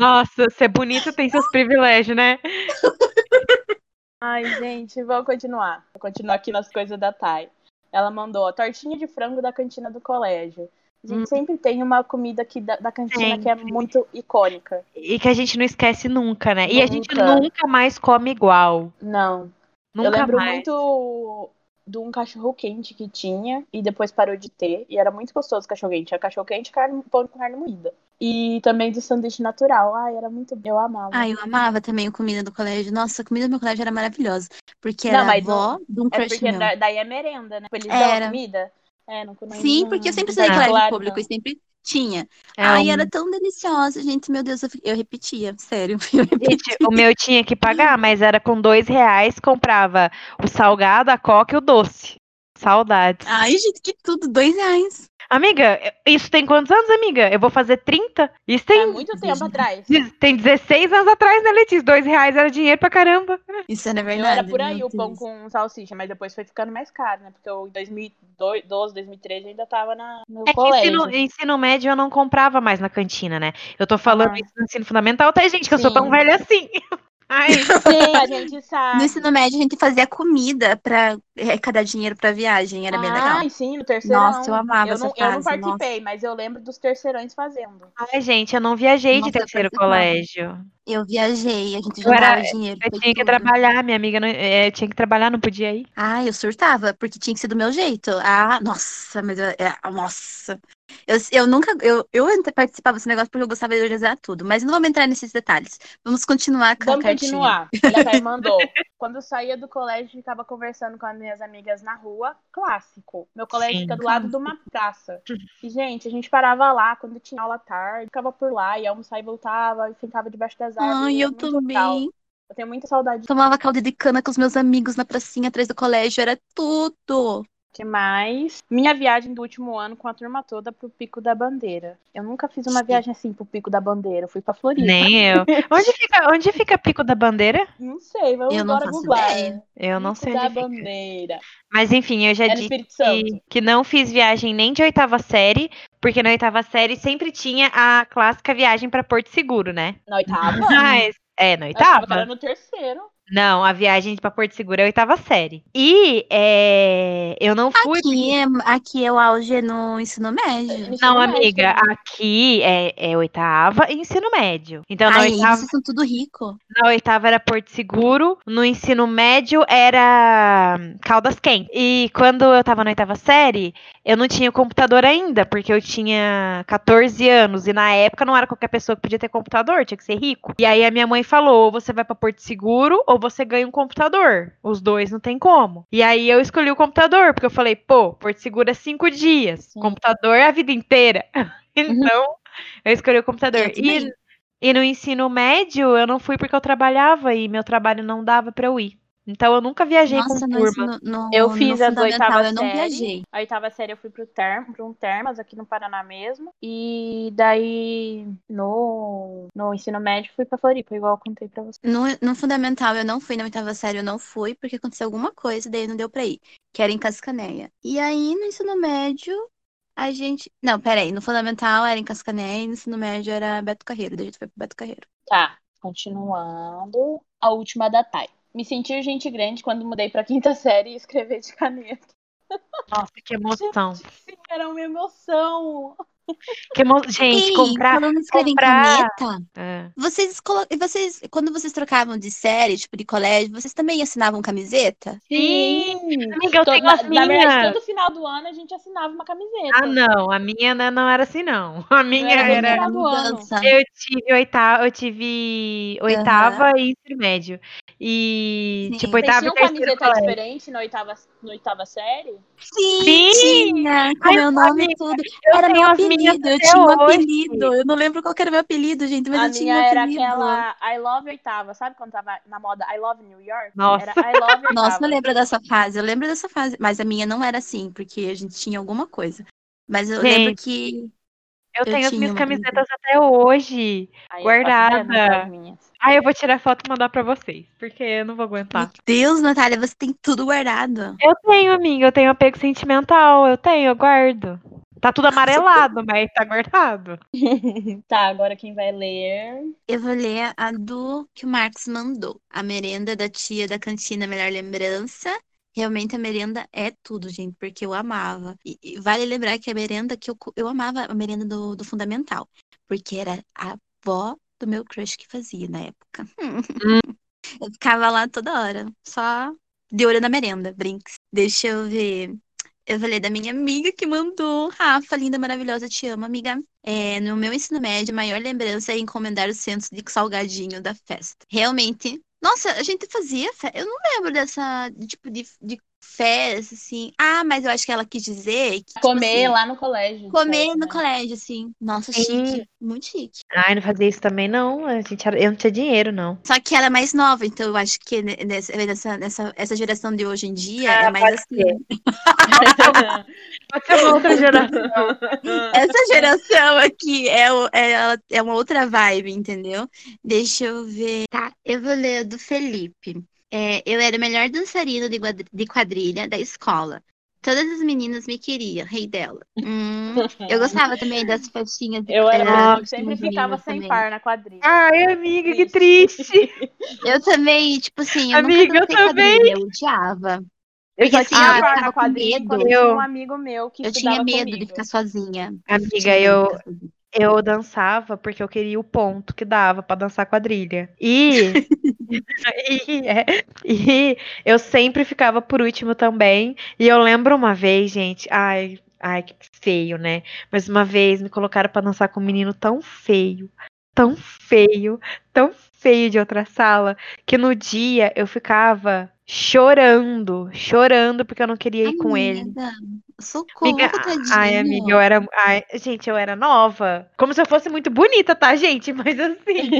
Nossa, ser bonita tem seus privilégios, né? Ai, gente, vamos continuar. Vou continuar aqui nas coisas da Thay. Ela mandou a tortinha de frango da cantina do colégio. A gente Hum. sempre tem uma comida aqui da, da cantina que é muito icônica. E que a gente não esquece nunca, né? E a gente Nunca. nunca mais come igual. Não. Nunca eu lembro mais. muito de um cachorro quente que tinha e depois parou de ter. E era muito gostoso o cachorro quente. Era cachorro quente e pão com carne moída. E também do sanduíche natural. Ai, era muito. Eu amava. Ai, eu amava também a comida do colégio. Nossa, a comida do meu colégio era maravilhosa. Porque Não, era mas avó de um é crush porque meu. da- daí é merenda, né? Eles dão Era. comida. É, não, não Sim, não- porque eu sempre não em colégio particular, público não. e sempre tinha. É Ai, um- era tão deliciosa, gente. Meu Deus, eu, eu repetia, sério. Eu repetia. Gente, o meu tinha que pagar, mas era com dois reais, comprava o salgado, a coca e o doce. Saudades. Ai, gente, que tudo, dois reais. Amiga, isso tem quantos anos, amiga? Eu vou fazer 30? Isso Há tem, muito tempo atrás. tem 16 anos atrás, né, Letícia? Dois reais era dinheiro pra caramba. Isso Eu verdade. era por aí o pão com salsicha, mas depois foi ficando mais caro, né? Porque eu em 2012, 2013 ainda tava na, no É que colégio. ensino, ensino médio eu não comprava mais na cantina, né? Eu tô falando Ah. isso no ensino fundamental, tá, gente? Que eu sou tão Sim. velha assim. Ai, Sim, a gente sabe. No ensino médio, a gente fazia comida pra arrecadar dinheiro pra viagem. Era bem legal. Ai, sim, no terceirão. Nossa, eu amava eu essa não, eu não fase, participei, mas eu lembro dos terceirões fazendo. ai, gente, eu não viajei de Nossa, eu terceiro colégio. Eu viajei, a gente Eu era- juntava dinheiro. Eu tinha que tudo. trabalhar, minha amiga não, é, tinha que trabalhar, não podia ir. Ah, eu surtava, porque tinha que ser do meu jeito. Ah, nossa, mas eu, é, nossa. Eu, eu nunca, eu, eu participava desse negócio porque eu gostava de organizar tudo, mas não vamos entrar nesses detalhes. Vamos continuar com Vamos a cartinha. continuar. Olha, a Thay mandou. Quando eu saía do colégio, ficava conversando com as minhas amigas na rua. Clássico. Meu colégio Sim. fica do lado de uma praça. E, gente, a gente parava lá quando tinha aula tarde, ficava por lá, ia almoçar e voltava, e ficava debaixo das árvores. Ai, eu também. Eu tenho muita saudade. Tomava caldo de cana com os meus amigos na pracinha atrás do colégio, era tudo. Que mais? Minha viagem do último ano com a turma toda pro Pico da Bandeira. Eu nunca fiz uma Sim. viagem assim pro Pico da Bandeira. Eu fui pra Floripa. Nem eu. Onde fica, onde fica Pico da Bandeira? Não sei, vamos Eu não agora googlar. ideia. Eu não Pico sei da. Bandeira. Mas enfim, eu já no disse que, que não fiz viagem nem de oitava série, porque na oitava série sempre tinha a clássica viagem pra Porto Seguro, né? Na oitava? Mas, é, na Eu oitava? era no terceiro. Não, a viagem pra Porto Seguro é a oitava série. E é, eu não fui. Aqui é, aqui é o auge no ensino médio. Ensino Não, médio amiga, também. aqui é, é oitava e ensino médio. Então, na Aí, oitava, vocês são tudo rico. na oitava era Porto Seguro, no ensino médio era Caldas Quentes. E quando eu tava na oitava série, eu não tinha computador ainda, porque eu tinha 14 anos. E na época não era qualquer pessoa que podia ter computador, tinha que ser rico. E aí a minha mãe falou: ou você vai pra Porto Seguro, ou você ganha um computador. Os dois não tem como. E aí eu escolhi o computador, porque eu falei, pô, Porto Seguro é cinco dias. Sim. Computador é a vida inteira. então, eu escolhi o computador. Eu E e no ensino médio, eu não fui porque eu trabalhava e meu trabalho não dava pra eu ir. Então eu nunca viajei Nossa, com no, turma. ensino, no, Eu no fiz as oitava eu não série. viajei. A oitava série eu fui pro term, pra um Termas aqui no Paraná mesmo. E daí no, no ensino médio fui pra Floripa, igual eu contei pra você. No, no fundamental eu não fui, na oitava série eu não fui, porque aconteceu alguma coisa, daí não deu pra ir, que era em Cascaneia. E aí no ensino médio, a gente. Não, peraí, no fundamental era em Cascaneia e no ensino médio era Beto Carreiro, daí a gente foi pro Beto Carreiro. Tá, continuando. A última da Thay. Me senti gente grande quando mudei pra quinta série e escrever de caneta. Nossa, que emoção. Sim, era uma emoção. Que emo... Gente, Ei, comprar. em comprar- caneta, É. vocês, colo... vocês, quando vocês trocavam de série, tipo de colégio, vocês também assinavam camiseta? Sim. Amiga, eu tenho na, as na verdade, todo final do ano a gente assinava uma camiseta. Ah, não. A minha não, não era assim, não. A minha era era. final do ano. mudança. Eu tive oitava, eu tive oitava e ensino médio. E, Sim. tipo, Vocês oitava tinham e terceiro camiseta colégio. diferente na oitava, na oitava série? Sim, Sim! tinha, com Ai, meu nome e amiga, tudo. Eu Era meu minhas apelido, eu tinha um hoje. apelido. Eu não lembro qual era meu apelido, gente, mas a eu tinha um era apelido. aquela I Love Oitava. Sabe quando tava na moda I Love New York? Nossa. Era I Love Oitava. Nossa, eu lembro dessa fase, eu lembro dessa fase, mas a minha não era assim, porque a gente tinha alguma coisa. Mas eu lembro Gente, que. Eu Eu tenho as minhas camisetas até hoje. Aí guardada. Aí eu vou tirar foto e mandar pra vocês, porque eu não vou Meu aguentar. Deus, Natália, você tem tudo guardado. Eu tenho, amiga, eu tenho apego sentimental, eu tenho, eu guardo. Tá tudo amarelado, mas tá guardado. tá, agora quem vai ler? Eu vou ler a do que o Marcos mandou. A merenda da tia da cantina Melhor Lembrança. Realmente a merenda é tudo, gente, porque eu amava. E, e vale lembrar que a merenda que eu, eu amava a merenda do, do Fundamental, porque era a avó do meu crush que fazia na época. Eu ficava lá toda hora, só de olho na merenda, brinks. Deixa eu ver. Eu falei da minha amiga que mandou. Rafa, linda, maravilhosa, te amo, amiga. É, no meu ensino médio, a maior lembrança é encomendar o centro de salgadinho da festa. Realmente. Nossa, a gente fazia. fe- Eu não lembro dessa. de, Tipo, de, de festa, assim. Ah, mas eu acho que ela quis dizer que. tipo Comer assim, lá no colégio. Comer certo, no né? colégio, assim. Nossa, Sim. chique. Muito chique. Ai, não fazia isso também, não. A gente era- Eu não tinha dinheiro, não. Só que ela é mais nova, então eu acho que ne- nessa, nessa, nessa essa geração de hoje em dia Ah, é mais assim. ser. Pode ser uma outra geração. Essa geração aqui é, o- é, é uma outra vibe, entendeu? Deixa eu ver. Tá, eu vou ler o do Felipe. É, eu era o melhor dançarino de quadri- de quadrilha da escola. Todas as meninas me queriam, rei dela. Hum, eu gostava também das festinhas. de- Eu era das sempre ficava sem também. par na quadrilha. Ai, amiga, que triste. Eu também, tipo assim, eu Amiga, eu nunca dancei também. quadrilha, eu odiava. Eu Porque, assim, tinha eu par na com quadrilha medo. quando tinha Eu- um amigo meu que Eu tinha medo de comigo. ficar sozinha. Eu Amiga, tinha medo de eu, ficar sozinha. Eu dançava porque eu queria o ponto que dava pra dançar quadrilha. E, e, é, e eu sempre ficava por último também. E eu lembro uma vez, gente, ai, ai, que feio, né? Mas uma vez me colocaram pra dançar com um menino tão feio, tão feio, tão feio de outra sala, que no dia eu ficava chorando, chorando porque eu não queria ir com ele. Socorro, Amiga, ai, amiga, eu era. Ai, gente, eu era nova. Como se eu fosse muito bonita, tá, gente? Mas assim,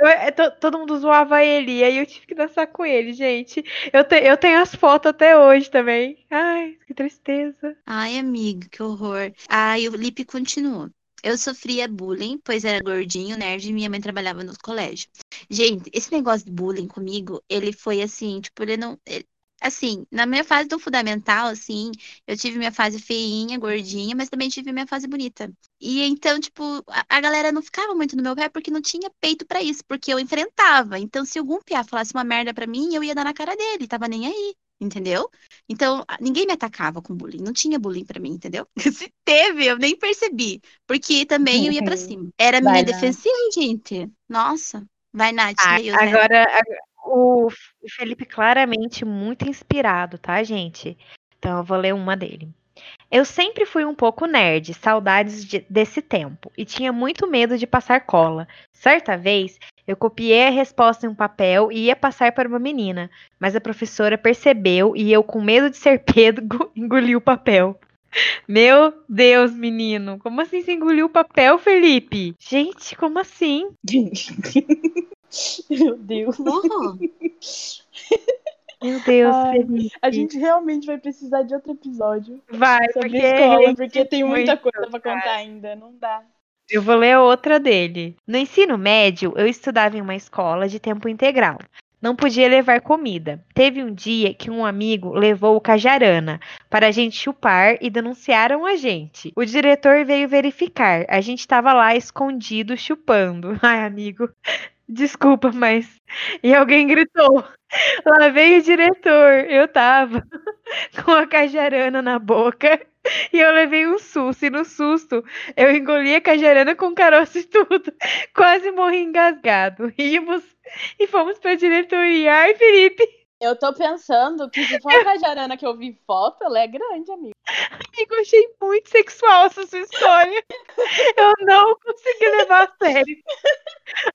eu- é, to- todo mundo zoava ele. E aí eu tive que dançar com ele, gente. Eu, te- eu tenho as fotos até hoje também. Ai, que tristeza. Ai, amigo, que horror. Ai, o Lipe continuou. Eu sofria bullying, pois era gordinho, nerd, e minha mãe trabalhava no colégio. Gente, esse negócio de bullying comigo, ele foi assim, tipo, ele não. ele- assim, na minha fase do fundamental, assim, eu tive minha fase feinha, gordinha, mas também tive minha fase bonita. E então, tipo, a, a galera não ficava muito no meu pé porque não tinha peito pra isso, porque eu enfrentava. Então, se algum piá falasse uma merda pra mim, eu ia dar na cara dele, tava nem aí. Entendeu? Então, ninguém me atacava com bullying. Não tinha bullying pra mim, entendeu? Se teve, eu nem percebi. Porque também eu ia pra cima. Era a minha Vai, Nath. defensiva, gente. Nossa. Vai, Nath, Ah, né? agora, ag- o Felipe claramente muito inspirado, tá, gente? Então eu vou ler uma dele. Eu sempre fui um pouco nerd, saudades de- desse tempo, e tinha muito medo de passar cola. Certa vez, eu copiei a resposta em um papel e ia passar para uma menina, mas a professora percebeu e eu, com medo de ser pego, engoli o papel. Meu Deus, menino, como assim você engoliu o papel, Felipe? Gente, como assim? Meu Deus. Meu Deus, Ai. A gente realmente vai precisar de outro episódio Vai, sobre porque escola, porque tem muita coisa pra cara. contar ainda, não dá. eu vou ler outra dele. No ensino médio, eu estudava em uma escola de tempo integral. Não podia levar comida. Teve um dia que um amigo levou o cajarana para a gente chupar e denunciaram a gente. O diretor veio verificar. A gente estava lá escondido chupando. Ai, amigo, desculpa, mas. E alguém gritou: Lá veio o diretor. Eu tava com a cajarana na boca e eu levei um susto. E no susto, eu engoli a cajarana com caroço e tudo. Quase morri engasgado. Rimos e fomos pra diretoria. Ai, Felipe, Eu tô pensando que se for a cajarana que eu vi foto, ela é grande, amigo. amigo, achei muito sexual essa sua história. Eu não consegui levar a sério.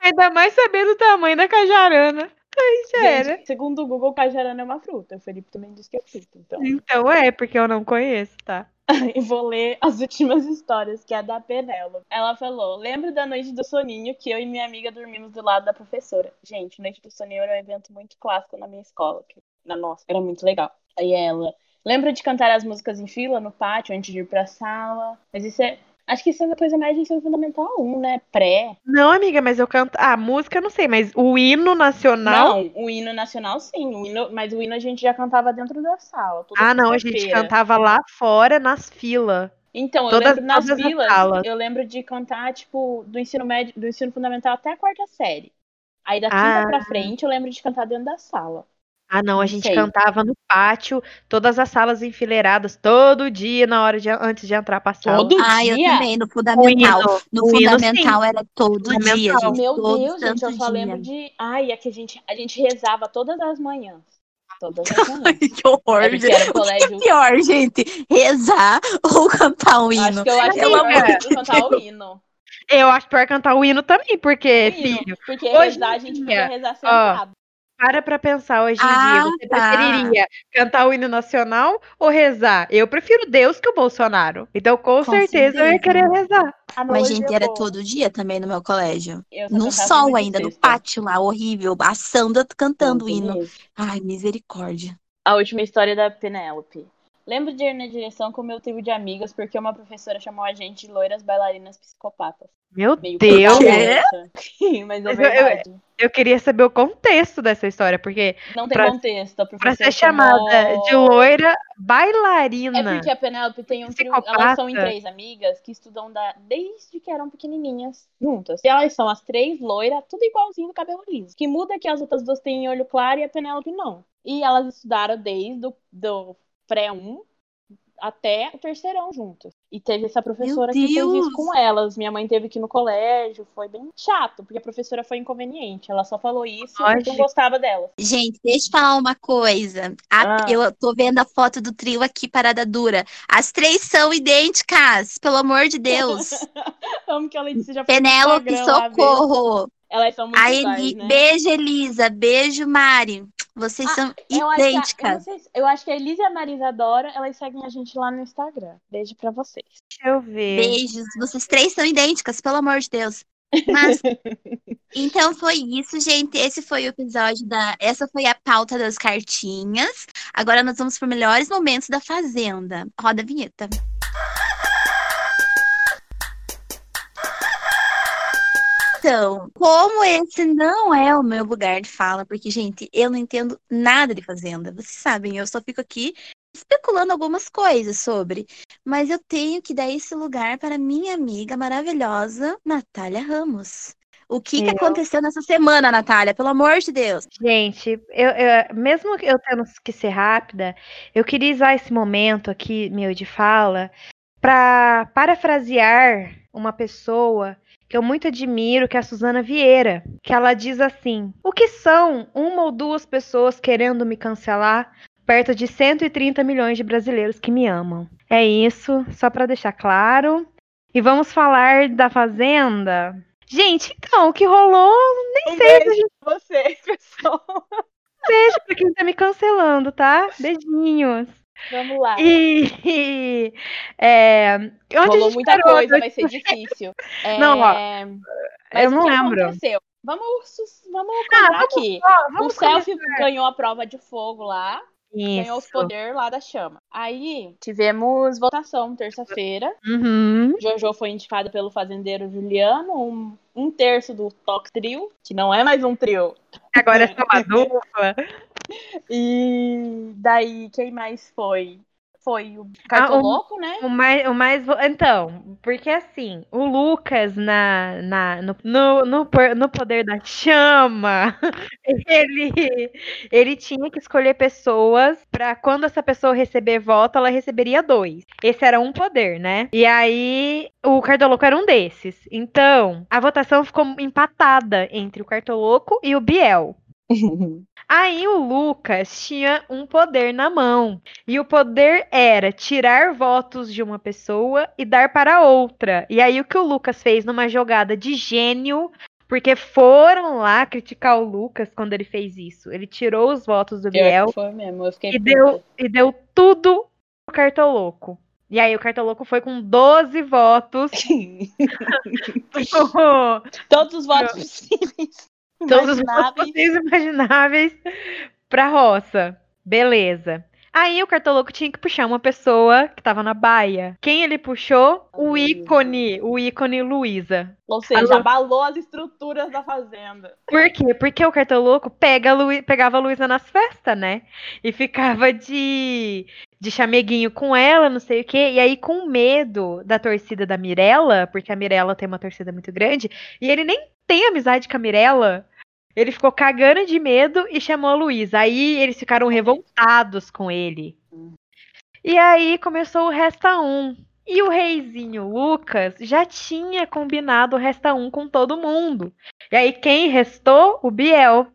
Ainda mais sabendo o tamanho da cajarana. Ai, já era. Gente, segundo o Google, cajarana é uma fruta. O Felipe também disse que é fruta, então. Então é, porque eu não conheço, tá? E vou ler as últimas histórias, que é a da Penélope. Ela falou: Lembro da noite do soninho que eu e minha amiga dormimos do lado da professora. Gente, noite do soninho era um evento muito clássico na minha escola. que- Na nossa, era muito legal. Aí ela. Lembra de cantar as músicas em fila no pátio antes de ir pra sala? Mas isso é. Acho que isso é uma coisa mais de ensino fundamental 1, né? Pré. Não, amiga, mas eu canto. Ah, música eu não sei, mas o hino nacional. Não, o hino nacional sim. O hino... Mas o hino a gente já cantava dentro da sala. Ah, não, a gente cantava lá fora, nas filas. Então, eu Todas- lembro nas filas, eu lembro de cantar, tipo, do ensino médio, do ensino fundamental até a quarta série. Aí da Ah. quinta pra frente eu lembro de cantar dentro da sala. Ah, não, a Não gente sei. cantava no pátio, todas as salas enfileiradas, todo dia na hora de antes de entrar pra sala. Todo Ah, eu dia? também, no fundamental. hino, No hino, fundamental era todo dia, gente. Meu todo Deus, gente, eu santo só dia. lembro de. Ai, é que a gente, a gente rezava todas as manhãs. Todas as manhãs. que horror, É gente. O que é pior, gente? Rezar ou cantar um hino? Acho que eu acho que Pelo eu de cantar o hino. Eu acho pior cantar o hino também, porque, O hino, filho, Porque hoje rezar a gente dia, podia rezar sentado. Para pra pensar hoje em Ah, dia. Você tá. preferiria cantar o hino nacional ou rezar? Eu prefiro Deus que o Bolsonaro. Então, com, Com certeza, eu ia certeza. querer rezar. A Mas, gente, é era boa. todo dia também no meu colégio. No sol ainda, no pátio lá, horrível. A Sandra cantando o hino. mesmo. Ai, misericórdia. A última história da Penélope. Lembro de ir na direção com meu trio de amigas porque uma professora chamou a gente de loiras bailarinas psicopatas. Meu Meio Deus! Mas é Mas eu- eu- verdade. Eu queria saber o contexto dessa história, porque Não tem pra- contexto. Pra ser chamada chamou- de loira bailarina. É porque a Penélope tem um trio. Elas são em três amigas que estudam da... desde que eram pequenininhas juntas. E elas são as três loiras, tudo igualzinho do cabelo liso. Que muda é que as outras duas têm olho claro e a Penélope não. E elas estudaram desde o do pré-1 até o terceirão juntos. E teve essa professora que fez isso com elas. Minha mãe teve que ir no colégio, foi bem chato, porque a professora foi inconveniente. Ela só falou isso porque Lógico. não gostava dela. Gente, deixa eu falar uma coisa. A- Ah. Eu tô vendo a foto do trio aqui, parada dura. As três são idênticas, pelo amor de Deus. Amo que a Letícia já Penélope, socorro. Elas são muito A iguais, Eli... né? Beijo, Elisa. Beijo, Mari. Vocês Ah, são Eu acho, que eu, idênticas. sei se- eu acho que a Elisa e a Marisa adoram, elas seguem a gente lá no Instagram. Beijo pra vocês. Deixa eu ver. Beijos. Vocês três são idênticas, pelo amor de Deus. Mas, então foi isso, gente. Esse foi o episódio da. Essa foi a pauta das cartinhas. Agora nós vamos para melhores momentos da Fazenda. Roda a vinheta. Então, como esse não é o meu lugar de fala, porque, gente, eu não entendo nada de Fazenda. Vocês sabem, eu só fico aqui especulando algumas coisas sobre. Mas eu tenho que dar esse lugar para minha amiga maravilhosa, Natália Ramos. O que, que Eu- aconteceu nessa semana, Natália? Pelo amor de Deus. Gente, eu, eu- mesmo eu tendo que ser rápida, eu queria usar esse momento aqui, meu, de fala, para parafrasear uma pessoa que eu muito admiro, que é a Suzana Vieira, que ela diz assim: O que são uma ou duas pessoas querendo me cancelar perto de 130 milhões de brasileiros que me amam? É isso, só para deixar claro. E vamos falar da Fazenda. Gente, então, o que rolou, nem Um sei beijo pra vocês, pessoal. beijo pra quem tá me cancelando, tá? Beijinhos. Vamos lá. E, e, é, onde a Rolou gente muita parou? coisa, vai ser difícil. Não, ó, É, mas eu o não que lembro. aconteceu? Vamos, vamos Ah, contar vamos- aqui. Ó, O vamos Selfie ganhou a prova de fogo lá, ganhou os Isso. poderes lá da chama. Aí tivemos votação terça-feira. Uhum. Jojo foi indicada pelo fazendeiro Juliano, um, um terço do Toque Trio, que não é mais um trio. Agora é só uma dupla. E daí, quem mais foi? Foi o Ah, Cartoloco, né? O mais, o mais. Então, porque assim, o Lucas na, na, no, no, no, no poder da chama, ele, ele tinha que escolher pessoas pra quando essa pessoa receber voto, ela receberia dois. Esse era um poder, né? E aí, o Cartoloco era um desses. Então, a votação ficou empatada entre o Cartoloco e o Biel. Aí o Lucas tinha um poder na mão. E o poder era tirar votos de uma pessoa e dar para outra. E aí o que o Lucas fez numa jogada de gênio, porque foram lá criticar o Lucas quando ele fez isso. Ele tirou os votos do Biel Foi mesmo, eu fiquei e puta. deu, e deu tudo pro Cartoloco. E aí o Cartoloco foi com 12 votos. Todos os votos possíveis. Todos os imagináveis. possíveis imagináveis pra roça. Beleza. Aí o cartoloco tinha que puxar uma pessoa que tava na baia. Quem ele puxou? O ícone, o ícone Luísa. Ou seja, Alô? abalou as estruturas da fazenda. Por quê? Porque o cartoloco pega a Lu- pegava a Luísa nas festas, né? E ficava de, de chameguinho com ela, não sei o quê. E aí, com medo da torcida da Mirella, porque a Mirella tem uma torcida muito grande, e ele nem tem amizade com a Mirella, ele ficou cagando de medo e chamou a Luísa. Aí eles ficaram revoltados com ele. E aí começou o Resta Um. E o reizinho Lucas já tinha combinado o Resta Um com todo mundo. E aí quem restou? O Biel.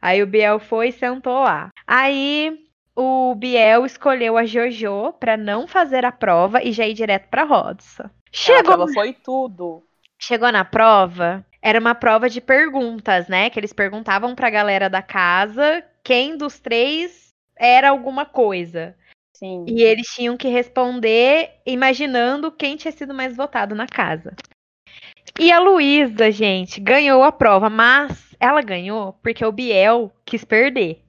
Aí o Biel foi e sentou lá. Aí o Biel escolheu a Jojo pra não fazer a prova e já ir direto pra Rodson. A Chegou prova foi tudo. Chegou na prova, era uma prova de perguntas, né? Que eles perguntavam pra galera da casa quem dos três era alguma coisa. Sim. E eles tinham que responder imaginando quem tinha sido mais votado na casa. E a Luísa, gente, ganhou a prova, mas ela ganhou porque o Biel quis perder.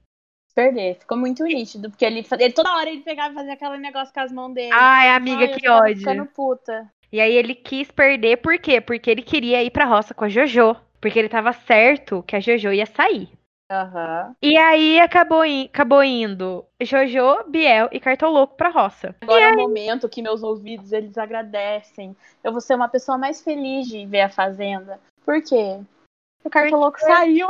Perder, ficou muito nítido, porque ele, ele toda hora ele pegava e fazia aquele negócio com as mãos dele. Ai, amiga, Ai, que ódio. ficando puta. E aí ele quis perder, por quê? Porque ele queria ir pra roça com a Jojo. Porque ele tava certo que a Jojo ia sair. Aham. E aí acabou, in- acabou indo Jojo, Biel e Cartoloco pra roça. Agora é o momento que meus ouvidos eles agradecem. Eu vou ser uma pessoa mais feliz de ver a Fazenda. Por quê? O Cartoloco saiu.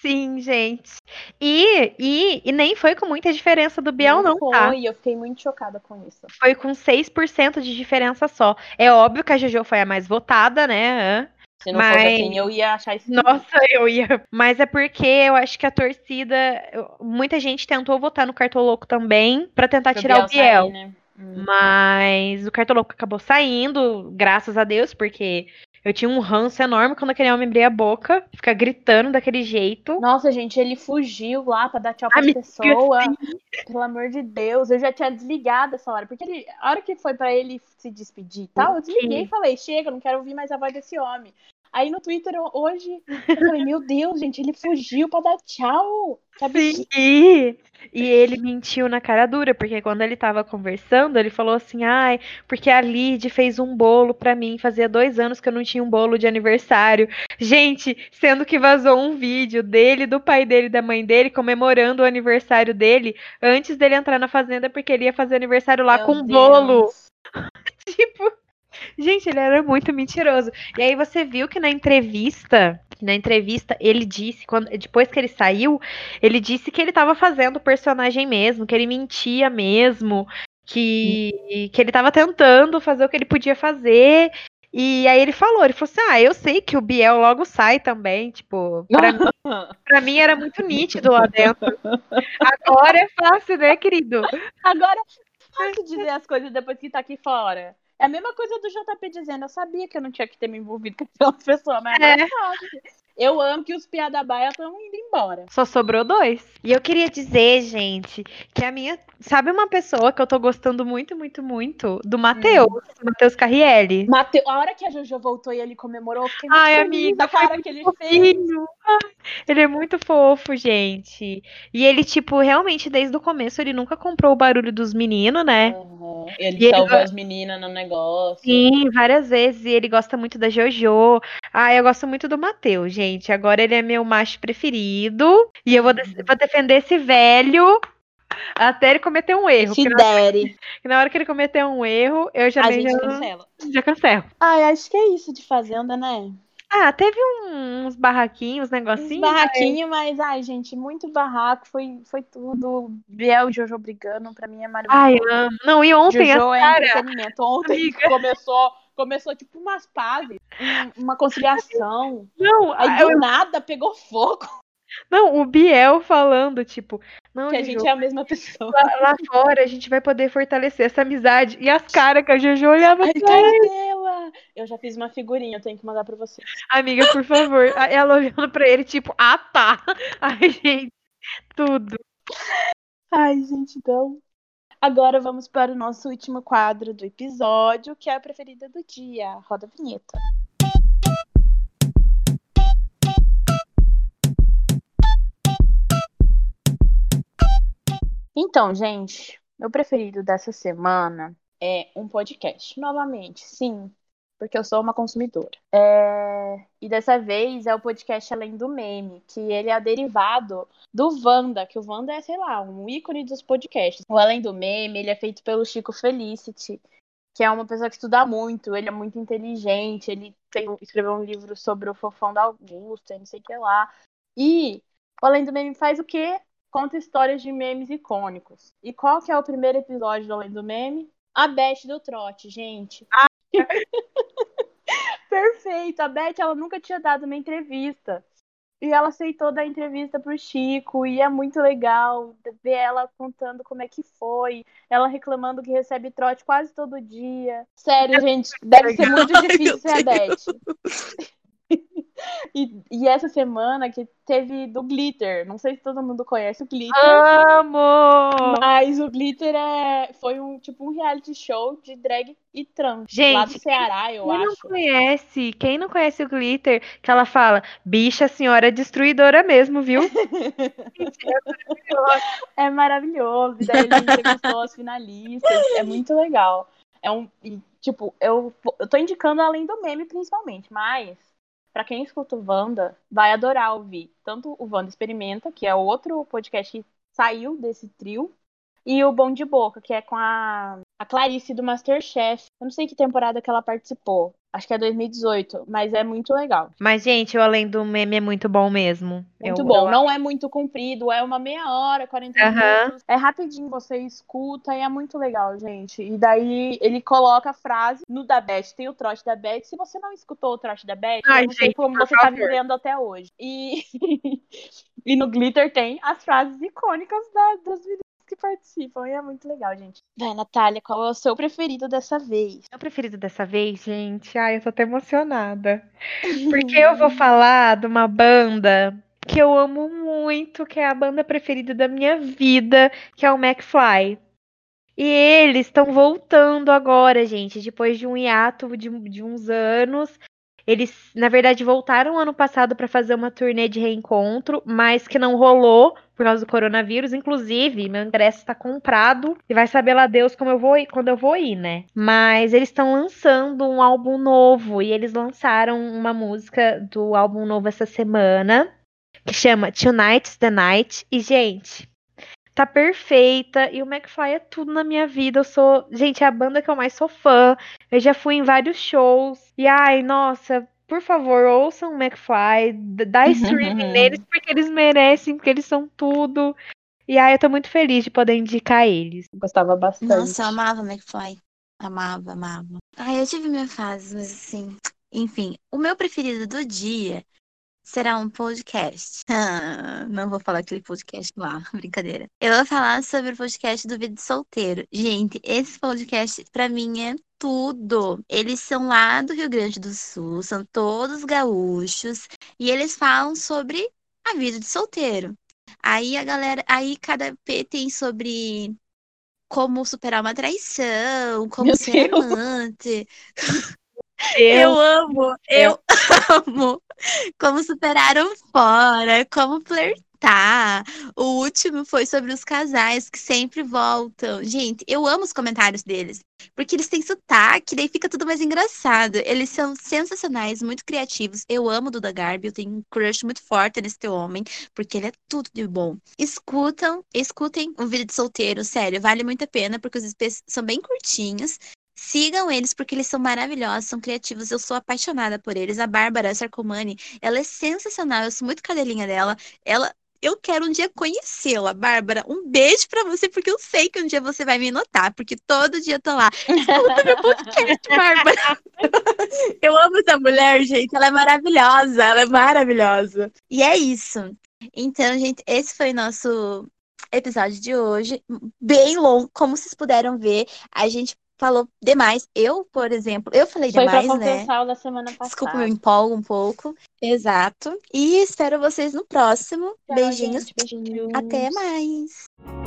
Sim, gente. E, e, e nem foi com muita diferença do Biel, não, foi. tá? Eu fiquei muito chocada com isso. Foi com 6% de diferença só. É óbvio que a Jojo foi a mais votada, né? Se não Mas- fosse assim, eu ia achar isso. Nossa, eu ia. Mas é porque eu acho que a torcida. Muita gente tentou votar no Cartoloco também pra tentar pro tirar o Biel. sair, né? Hum. Mas o Cartoloco acabou saindo, graças a Deus, porque eu tinha um ranço enorme quando aquele homem abria a boca, ficar gritando daquele jeito. Nossa, gente, ele fugiu lá pra dar tchau pras Amiga, pessoas. Pelo amor de Deus, eu já tinha desligado essa hora. Porque ele- a hora que foi pra ele se despedir e tal, eu desliguei e falei, chega, não quero ouvir mais a voz desse homem. Aí no Twitter hoje, eu falei, meu Deus, gente, ele fugiu pra dar tchau. Absurdo. Sim. E ele mentiu na cara dura, porque quando ele tava conversando, ele falou assim: ai, porque a Lid fez um bolo pra mim, fazia dois anos que eu não tinha um bolo de aniversário. Gente, sendo que vazou um vídeo dele, do pai dele e da mãe dele, comemorando o aniversário dele antes dele entrar na fazenda, porque ele ia fazer aniversário lá Meu com um Deus. bolo. Tipo, gente, ele era muito mentiroso. E aí você viu que na entrevista, na entrevista ele disse, quando, depois que ele saiu, ele disse que ele tava fazendo o personagem mesmo, que ele mentia mesmo, que, que ele tava tentando fazer o que ele podia fazer. E aí ele falou, ele falou assim, ah, eu sei que o Biel logo sai também, tipo, pra, mim, pra mim era muito nítido lá dentro. Agora é fácil, né, querido? Agora, fácil dizer as coisas depois que tá aqui fora. É a mesma coisa do JP dizendo, eu sabia que eu não tinha que ter me envolvido com aquela pessoa, mas agora é fácil. Eu amo que os piada baia estão indo embora. Só sobrou dois. E eu queria dizer, gente, que a minha. Sabe uma pessoa que eu tô gostando muito, muito, muito? Do Matheus, do Matheus Carrielli. Mateu, a hora que a Jojo voltou e ele comemorou, eu fiquei muito Ai, amiga, da cara que ele fez. Fofinho. Ai, Ele é muito fofo, gente. E ele, tipo, realmente, desde o começo, ele nunca comprou o barulho dos meninos, né? Uhum. Ele E ele salvou vai- as meninas no negócio. Sim, várias vezes. E ele gosta muito da Jojo. Ah, eu gosto muito do Matheus, gente. Agora ele é meu macho preferido. E eu vou, de- vou defender esse velho até ele cometer um erro. Se porque na, dere. na hora que ele cometer um erro, eu já, gente já, cancela. já cancelo. Ai, acho que é isso de Fazenda, né? Ah, teve um- uns barraquinhos, uns Uns negocinhos. barraquinhos, mas, ai, gente, muito barraco. Foi, foi tudo. Biel e Jojo brigando, pra mim é maravilhoso. Ai, amo. Não, e ontem, Jojo a é cara. entretenimento. Ontem amiga. começou, começou tipo umas pazes, um- uma conciliação. Não, Aí eu- do nada pegou fogo, não, o Biel falando, tipo, não, que a Jojo, gente é a mesma pessoa. lá, lá fora a gente vai poder fortalecer essa amizade. E as caras que a Jojo olhava Ai, pra ele. Carela! Eu já fiz uma figurinha, eu tenho que mandar pra você. Amiga, por favor. Ela olhando pra ele, tipo, ah, tá. Ai, gente, tudo. Ai, gente, então. Agora vamos para o nosso último quadro do episódio, que é a preferida do dia. Roda a vinheta. Então, gente, meu preferido dessa semana é um podcast. Novamente, sim, porque eu sou uma consumidora. É, E dessa vez é o podcast Além do Meme, que ele é derivado do Wanda, que o Wanda é, sei lá, um ícone dos podcasts. O Além do Meme, ele é feito pelo Chico Felicity, que é uma pessoa que estuda muito, ele é muito inteligente, ele tem- escreveu um livro sobre o fofão da Augusta, não sei o que lá. E o Além do Meme faz o quê? Conta histórias de memes icônicos. E qual que é o primeiro episódio do Além do Meme? A Beth do Trote, gente. Perfeito. A Beth, ela nunca tinha dado uma entrevista. E ela aceitou dar entrevista pro Chico. E é muito legal ver ela contando como é que foi. Ela reclamando que recebe trote quase todo dia. Sério, gente, deve ser muito difícil meu ser a. Beth. E, e essa semana que teve do Glitter. Não sei se todo mundo conhece o Glitter. Amo! Mas o Glitter é, foi um tipo um reality show de drag e trans. Gente, lá do Ceará, eu Quem não acho. conhece, quem não conhece o Glitter, que ela fala, bicha, a senhora é destruidora mesmo, viu? É maravilhoso. E daí ele entrevistou as finalistas. É muito legal. É um. tipo, eu, eu tô indicando além do meme, principalmente, mas. Pra quem escuta o Wanda, vai adorar ouvir. Tanto o Wanda Experimenta, que é outro podcast que saiu desse trio, e o Bom de Boca, que é com a, a Clarice do Masterchef. Eu não sei que temporada que ela participou. Acho que é 2018, mas é muito legal. Mas, gente, o Além do Meme é muito bom mesmo. Muito Eu- bom. eu- Não é muito comprido, é uma meia hora, 40 Aham. minutos. É rapidinho, você escuta e é muito legal, gente. E daí ele coloca a frase no da Beth. Tem o trote da Beth. Se você não escutou o trote da Beth, Ai, eu não sei gente, como por você tá favor. vivendo até hoje. E, e no Glitter tem as frases icônicas da- meninas que participam. E é muito legal, gente. Vai, Natália, qual é o seu preferido dessa vez? Meu preferido dessa vez, gente, ai, eu tô até emocionada. Porque eu vou falar de uma banda que eu amo muito, que é a banda preferida da minha vida, que é o McFly. E eles estão voltando agora, gente, depois de um hiato de, de uns anos. Eles, na verdade, voltaram ano passado para fazer uma turnê de reencontro, mas que não rolou por causa do coronavírus. Inclusive, meu ingresso está comprado e vai saber lá Deus como eu vou ir, quando eu vou ir, né? Mas eles estão lançando um álbum novo e eles lançaram uma música do álbum novo essa semana que chama Tonight's the Night. E, gente, tá perfeita. E o McFly é tudo na minha vida. Eu sou, gente, é a banda que eu mais sou fã. Eu já fui em vários shows. E ai, nossa, por favor, ouçam o McFly, dá streaming neles porque eles merecem, porque eles são tudo. E ai, eu tô muito feliz de poder indicar eles. Gostava bastante. Nossa, eu amava McFly. Amava, amava. Ai, eu tive minha fase, mas assim. Enfim, o meu preferido do dia será um podcast. Ah, não vou falar aquele podcast lá, brincadeira. Eu vou falar sobre o podcast do Vida de Solteiro. Gente, esse podcast pra mim é tudo. Eles são lá do Rio Grande do Sul, são todos gaúchos e eles falam sobre a vida de solteiro. Aí a galera, aí cada P tem sobre como superar uma traição, como Meu ser Deus. amante. Eu, Eu amo, eu amo. Como superar um fora, como flertar. O último foi sobre os casais que sempre voltam. Gente, eu amo os comentários deles, porque eles têm sotaque, daí fica tudo mais engraçado. Eles são sensacionais, muito criativos. Eu amo o Duda Garbi, eu tenho um crush muito forte nesse homem, porque ele é tudo de bom. Escutam, escutem o vídeo de solteiro, sério, vale muito a pena, porque os EPs são bem curtinhos. Sigam eles porque eles são maravilhosos, são criativos. Eu sou apaixonada por eles. A Bárbara Sarcomani, ela é sensacional. Eu sou muito cadelinha dela. Ela, eu quero um dia conhecê-la, Bárbara. Um beijo pra você porque eu sei que um dia você vai me notar, porque todo dia eu tô lá. Escuta meu podcast, Bárbara. Eu amo essa mulher, gente. Ela é maravilhosa. Ela é maravilhosa. E é isso. Então, gente, esse foi o nosso episódio de hoje. Bem longo, como vocês puderam ver. A gente falou demais. Eu, por exemplo, eu falei Foi pra demais, né? compensar o da semana passada. Desculpa, eu empolgo um pouco. Exato. E espero vocês no próximo. Tchau, Beijinhos. gente. Beijinhos. Até mais.